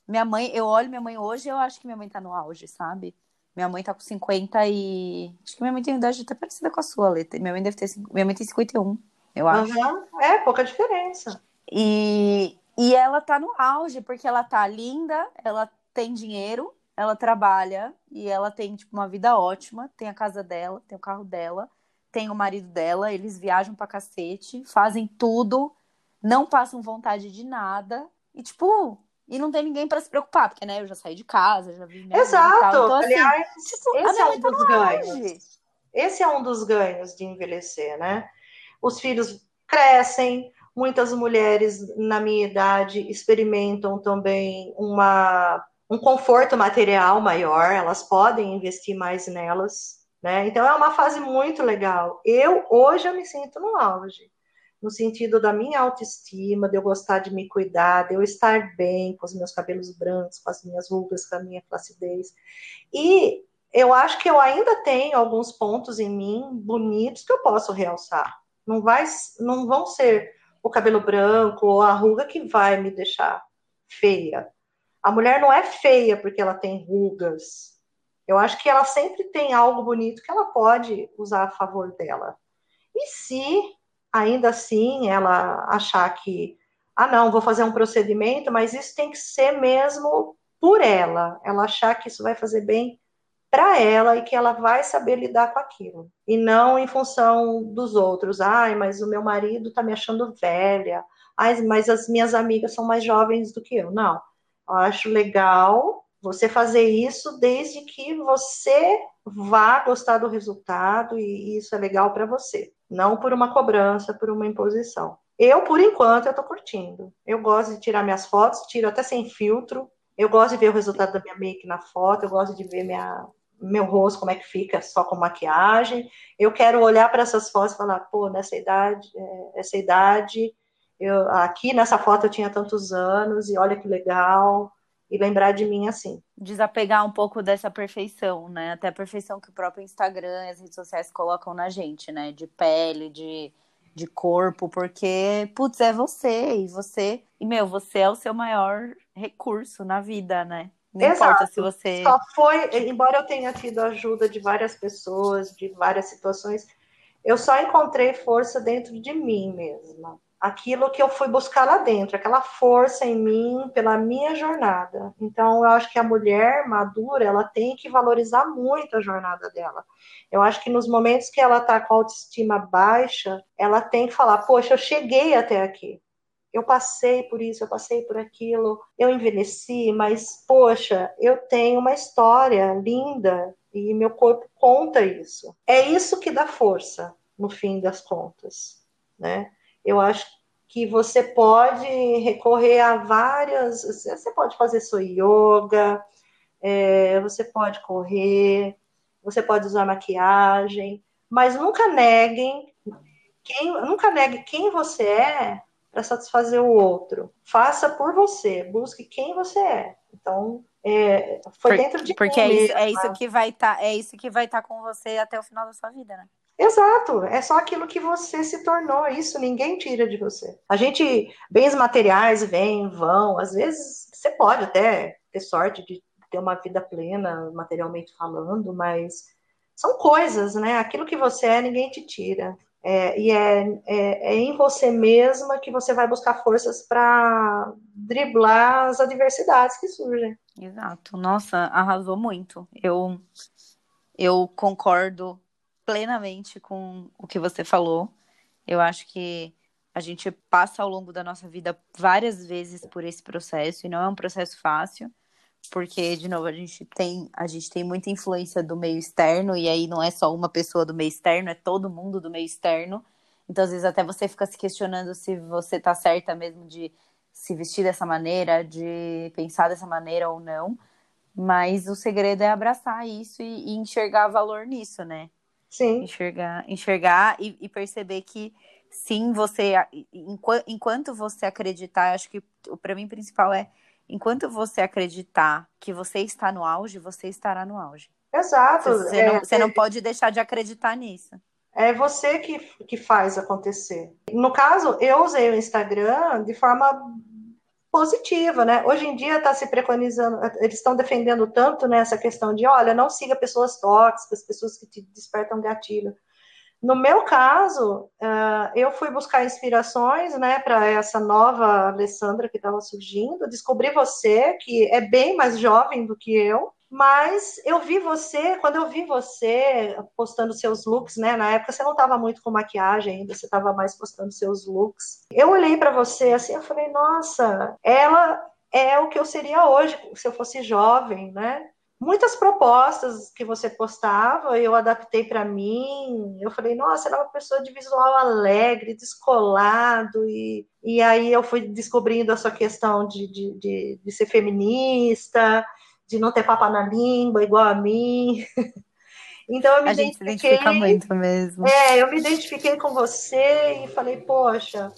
minha mãe, eu olho minha mãe hoje, eu acho que minha mãe tá no auge, sabe? Minha mãe tá com 50 e. Acho que minha mãe tem idade até parecida com a sua, Letra. Minha mãe deve ter. Minha mãe tem 51, eu acho. Uhum. É, pouca diferença. E, e ela tá no auge, porque ela tá linda, ela tem dinheiro, ela trabalha e ela tem tipo uma vida ótima, tem a casa dela, tem o carro dela, tem o marido dela, eles viajam pra cacete, fazem tudo, não passam vontade de nada e tipo, e não tem ninguém para se preocupar, porque né, eu já saí de casa, já vi minha Exato. Então, assim, Aliás, tipo, esse é um tá dos ganhos. Esse é um dos ganhos de envelhecer, né? Os filhos crescem, muitas mulheres na minha idade experimentam também uma um conforto material maior, elas podem investir mais nelas, né? Então é uma fase muito legal. Eu hoje eu me sinto no auge, no sentido da minha autoestima, de eu gostar de me cuidar, de eu estar bem com os meus cabelos brancos, com as minhas rugas, com a minha flacidez. E eu acho que eu ainda tenho alguns pontos em mim bonitos que eu posso realçar. Não vai, não vão ser o cabelo branco ou a ruga que vai me deixar feia. A mulher não é feia porque ela tem rugas. Eu acho que ela sempre tem algo bonito que ela pode usar a favor dela. E se ainda assim ela achar que, ah, não, vou fazer um procedimento, mas isso tem que ser mesmo por ela, ela achar que isso vai fazer bem para ela e que ela vai saber lidar com aquilo. E não em função dos outros. Ai, mas o meu marido está me achando velha. Ai, mas as minhas amigas são mais jovens do que eu. Não. Eu acho legal você fazer isso desde que você vá gostar do resultado e isso é legal para você, não por uma cobrança, por uma imposição. Eu, por enquanto, eu tô curtindo. Eu gosto de tirar minhas fotos, tiro até sem filtro. Eu gosto de ver o resultado da minha make na foto, eu gosto de ver minha, meu rosto, como é que fica só com maquiagem. Eu quero olhar para essas fotos e falar, pô, nessa idade, é, essa idade eu, aqui nessa foto eu tinha tantos anos e olha que legal e lembrar de mim assim. Desapegar um pouco dessa perfeição, né? Até a perfeição que o próprio Instagram e as redes sociais colocam na gente, né? De pele, de, de corpo, porque, putz, é você e você. E, meu, você é o seu maior recurso na vida, né? Não Exato. importa se você. Só foi, embora eu tenha tido ajuda de várias pessoas, de várias situações, eu só encontrei força dentro de mim mesma aquilo que eu fui buscar lá dentro, aquela força em mim pela minha jornada. Então, eu acho que a mulher madura, ela tem que valorizar muito a jornada dela. Eu acho que nos momentos que ela está com a autoestima baixa, ela tem que falar: Poxa, eu cheguei até aqui. Eu passei por isso, eu passei por aquilo, eu envelheci, mas, poxa, eu tenho uma história linda e meu corpo conta isso. É isso que dá força, no fim das contas, né? Eu acho que você pode recorrer a várias. Você pode fazer sua yoga, é, você pode correr, você pode usar maquiagem, mas nunca neguem quem, nunca negue quem você é para satisfazer o outro. Faça por você, busque quem você é. Então, é, foi Por- dentro de Porque mim é isso, é isso que vai estar, é isso que vai estar com você até o final da sua vida, né? Exato, é só aquilo que você se tornou, isso ninguém tira de você. A gente, bens materiais vêm, vão, às vezes você pode até ter sorte de ter uma vida plena, materialmente falando, mas são coisas, né? Aquilo que você é, ninguém te tira. É, e é, é, é em você mesma que você vai buscar forças para driblar as adversidades que surgem. Exato. Nossa, arrasou muito. Eu eu concordo plenamente com o que você falou. Eu acho que a gente passa ao longo da nossa vida várias vezes por esse processo e não é um processo fácil, porque de novo a gente tem a gente tem muita influência do meio externo e aí não é só uma pessoa do meio externo, é todo mundo do meio externo. Então às vezes até você fica se questionando se você tá certa mesmo de se vestir dessa maneira, de pensar dessa maneira ou não. Mas o segredo é abraçar isso e, e enxergar valor nisso, né? Sim, Enxergar, enxergar e, e perceber que sim, você enqu- enquanto você acreditar, acho que o para mim principal é enquanto você acreditar que você está no auge, você estará no auge. exato. Você, É, não, você não pode deixar de acreditar nisso. É você que, que faz acontecer. No caso, eu usei o Instagram de forma positiva, né? Hoje em dia está se preconizando, eles estão defendendo tanto nessa questão de, olha, não siga pessoas tóxicas, pessoas que te despertam gatilho. No meu caso, uh, eu fui buscar inspirações, né, para essa nova Alessandra que estava surgindo. Descobri você, que é bem mais jovem do que eu, mas eu vi você, quando eu vi você postando seus looks, né? Na época você não estava muito com maquiagem ainda, você estava mais postando seus looks. Eu olhei para você assim, eu falei, nossa, ela é o que eu seria hoje se eu fosse jovem, né? Muitas propostas que você postava, eu adaptei para mim. Eu falei, nossa, ela é uma pessoa de visual alegre, descolado, e, e aí eu fui descobrindo a sua questão de, de, de, de ser feminista, de não ter papa na língua igual a mim. Então eu me A gente se identifiquei. identifica muito mesmo. É, eu me identifiquei com você e falei, poxa,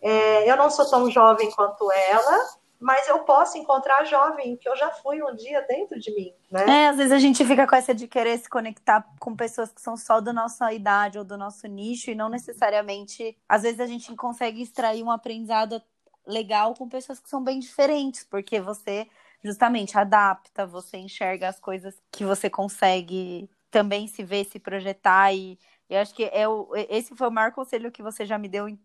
é, eu não sou tão jovem quanto ela, mas eu posso encontrar jovem que eu já fui um dia dentro de mim, né? É, às vezes a gente fica com essa de querer se conectar com pessoas que são só da nossa idade ou do nosso nicho e não necessariamente. Às vezes a gente consegue extrair um aprendizado legal com pessoas que são bem diferentes, porque você justamente adapta, você enxerga as coisas que você consegue também se ver, se projetar e eu acho que é o, esse foi o maior conselho que você já me deu em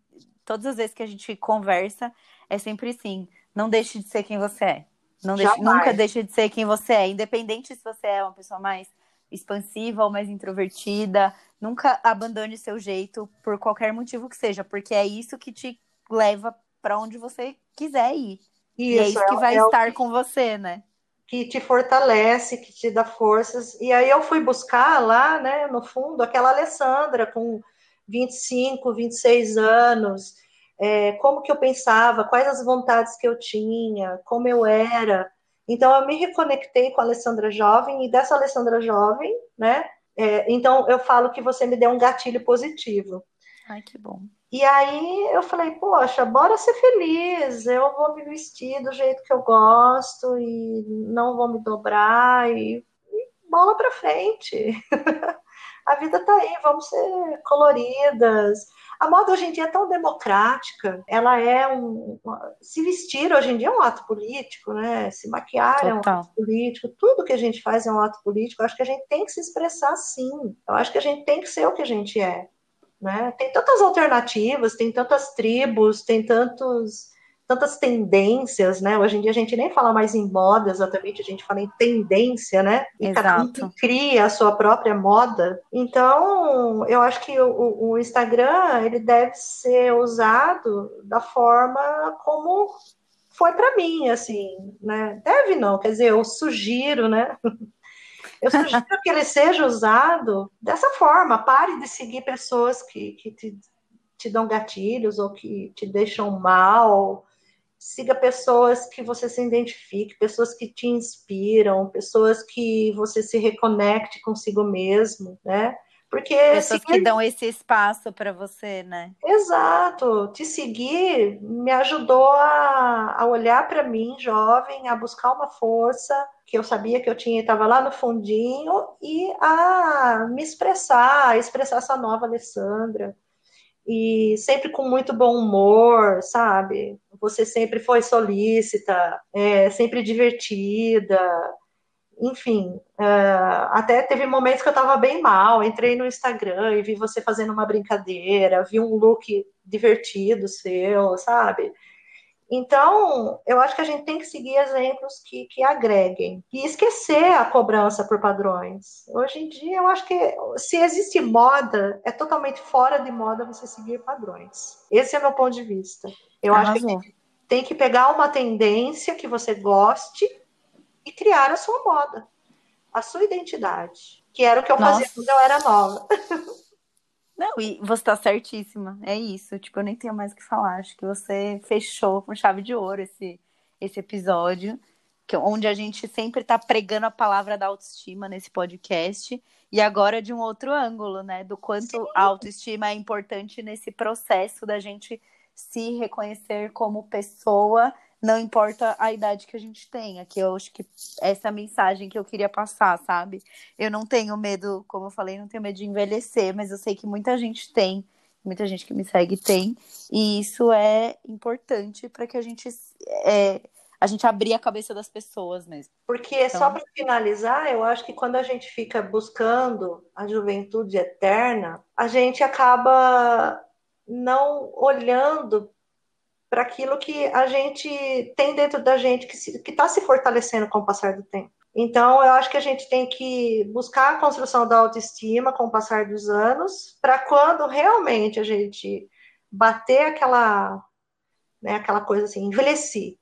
todas as vezes que a gente conversa, é sempre assim, não deixe de ser quem você é. Não deixe, nunca deixe de ser quem você é, independente se você é uma pessoa mais expansiva ou mais introvertida, nunca abandone seu jeito por qualquer motivo que seja, porque é isso que te leva para onde você quiser ir. E é isso que vai é estar com você, né? que te fortalece, que te dá forças. E aí eu fui buscar lá, né, no fundo, aquela Alessandra com 25, 26 anos, é, como que eu pensava, quais as vontades que eu tinha, como eu era. Então eu me reconectei com a Alessandra jovem e dessa Alessandra jovem, né? É, então eu falo que você me deu um gatilho positivo. Ai, que bom. E aí eu falei, poxa, bora ser feliz, eu vou me vestir do jeito que eu gosto e não vou me dobrar e, e bola pra frente. A vida tá aí, vamos ser coloridas. A moda hoje em dia é tão democrática, ela é um. Se vestir hoje em dia é um ato político, né? Se maquiar é um Total. ato político, tudo que a gente faz é um ato político. Eu acho que a gente tem que se expressar assim. Eu acho que a gente tem que ser o que a gente é. Né? Tem tantas alternativas, tem tantas tribos, tem tantos, tantas tendências, né? Hoje em dia a gente nem fala mais em moda exatamente, a gente fala em tendência, né? E cada um Exato. cria a sua própria moda. Então, eu acho que o, o Instagram ele deve ser usado da forma como foi para mim, assim, né? Deve não, quer dizer, eu sugiro, né? Eu sugiro que ele seja usado dessa forma. Pare de seguir pessoas que, que te, te dão gatilhos ou que te deixam mal. siga pessoas que você se identifique, pessoas que te inspiram, pessoas que você se reconecte consigo mesmo, né? Porque pessoas seguir... que dão esse espaço para você, né? Exato. Te seguir me ajudou a, a olhar para mim, jovem, a buscar uma força que eu sabia que eu tinha, estava lá no fundinho, e a me expressar, a expressar essa nova Alessandra. E sempre com muito bom humor, sabe? Você sempre foi solícita, é, sempre divertida, enfim, uh, até teve momentos que eu estava bem mal. Entrei no Instagram e vi você fazendo uma brincadeira, vi um look divertido seu, sabe? Então, eu acho que a gente tem que seguir exemplos que, que agreguem e esquecer a cobrança por padrões. Hoje em dia, eu acho que se existe moda, é totalmente fora de moda você seguir padrões. Esse é meu ponto de vista. Eu Arrasou. acho que tem que pegar uma tendência que você goste e criar a sua moda, a sua identidade, que era o que eu Nossa. fazia quando eu era nova. Não, e você tá certíssima. É isso. Tipo, eu nem tenho mais o que falar. Acho que você fechou com chave de ouro esse, esse episódio, que, onde a gente sempre tá pregando a palavra da autoestima nesse podcast. E agora de um outro ângulo, né? Do quanto Sim. a autoestima é importante nesse processo da gente se reconhecer como pessoa não importa a idade que a gente tenha, que eu acho que essa é a mensagem que eu queria passar, sabe? Eu não tenho medo, como eu falei, não tenho medo de envelhecer, mas eu sei que muita gente tem, muita gente que me segue tem, e isso é importante para que a gente é, a gente abrir a cabeça das pessoas mesmo. Porque então... só para finalizar, eu acho que quando a gente fica buscando a juventude eterna, a gente acaba não olhando para aquilo que a gente tem dentro da gente, que está se, se fortalecendo com o passar do tempo. Então, eu acho que a gente tem que buscar a construção da autoestima com o passar dos anos, para quando realmente a gente bater aquela, né, aquela coisa assim, envelhecer,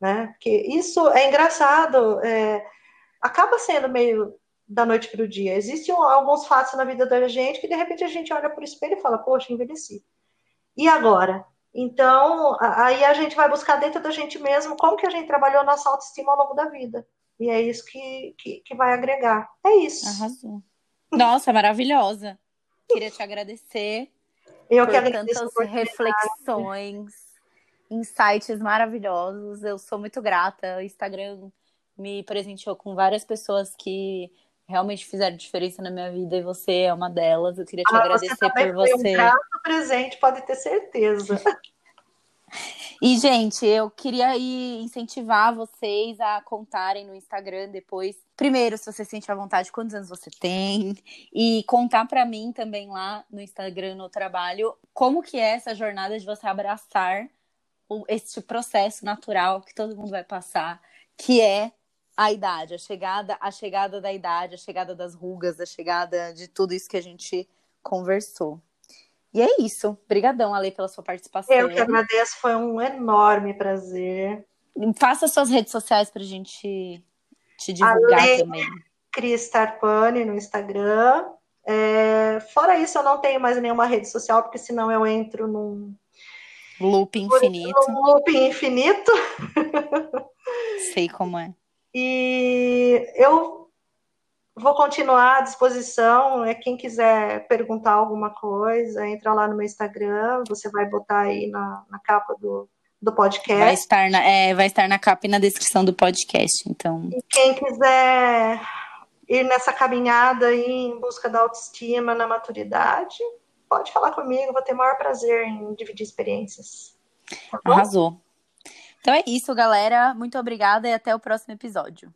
né? Porque isso é engraçado, é, acaba sendo meio da noite para o dia. Existem alguns fatos na vida da gente que de repente a gente olha para o espelho e fala, poxa, envelheci. E agora? Então, aí a gente vai buscar dentro da gente mesmo como que a gente trabalhou nossa autoestima ao longo da vida. E é isso que, que, que vai agregar. É isso. Arrasou. Nossa, maravilhosa. Queria te agradecer. Eu por que agradeço tantas reflexões, insights maravilhosos. Eu sou muito grata. O Instagram me presenteou com várias pessoas que realmente fizeram diferença na minha vida e você é uma delas. Eu queria te ah, agradecer você por você. Um grato presente, pode ter certeza. E, gente, eu queria incentivar vocês a contarem no Instagram depois. Primeiro, se você sente à vontade, quantos anos você tem. E contar para mim também lá no Instagram, no trabalho, como que é essa jornada de você abraçar esse processo natural que todo mundo vai passar, que é a idade, a chegada, a chegada da idade, a chegada das rugas, a chegada de tudo isso que a gente conversou. E é isso. Obrigadão, Ale, pela sua participação. Eu que agradeço, foi um enorme prazer. Faça suas redes sociais para a gente te divulgar Ale também. Cris Tarpani no Instagram. É... Fora isso, eu não tenho mais nenhuma rede social, porque senão eu entro num loop infinito. Num loop infinito. Sei como é. E eu vou continuar à disposição. É quem quiser perguntar alguma coisa, entra lá no meu Instagram. Você vai botar aí na, na capa do, do podcast. Vai estar, na, é, vai estar na capa e na descrição do podcast. Então. E quem quiser ir nessa caminhada aí em busca da autoestima, na maturidade, pode falar comigo. Vou ter o maior prazer em dividir experiências. Tá Arrasou. Então é isso, galera. Muito obrigada e até o próximo episódio.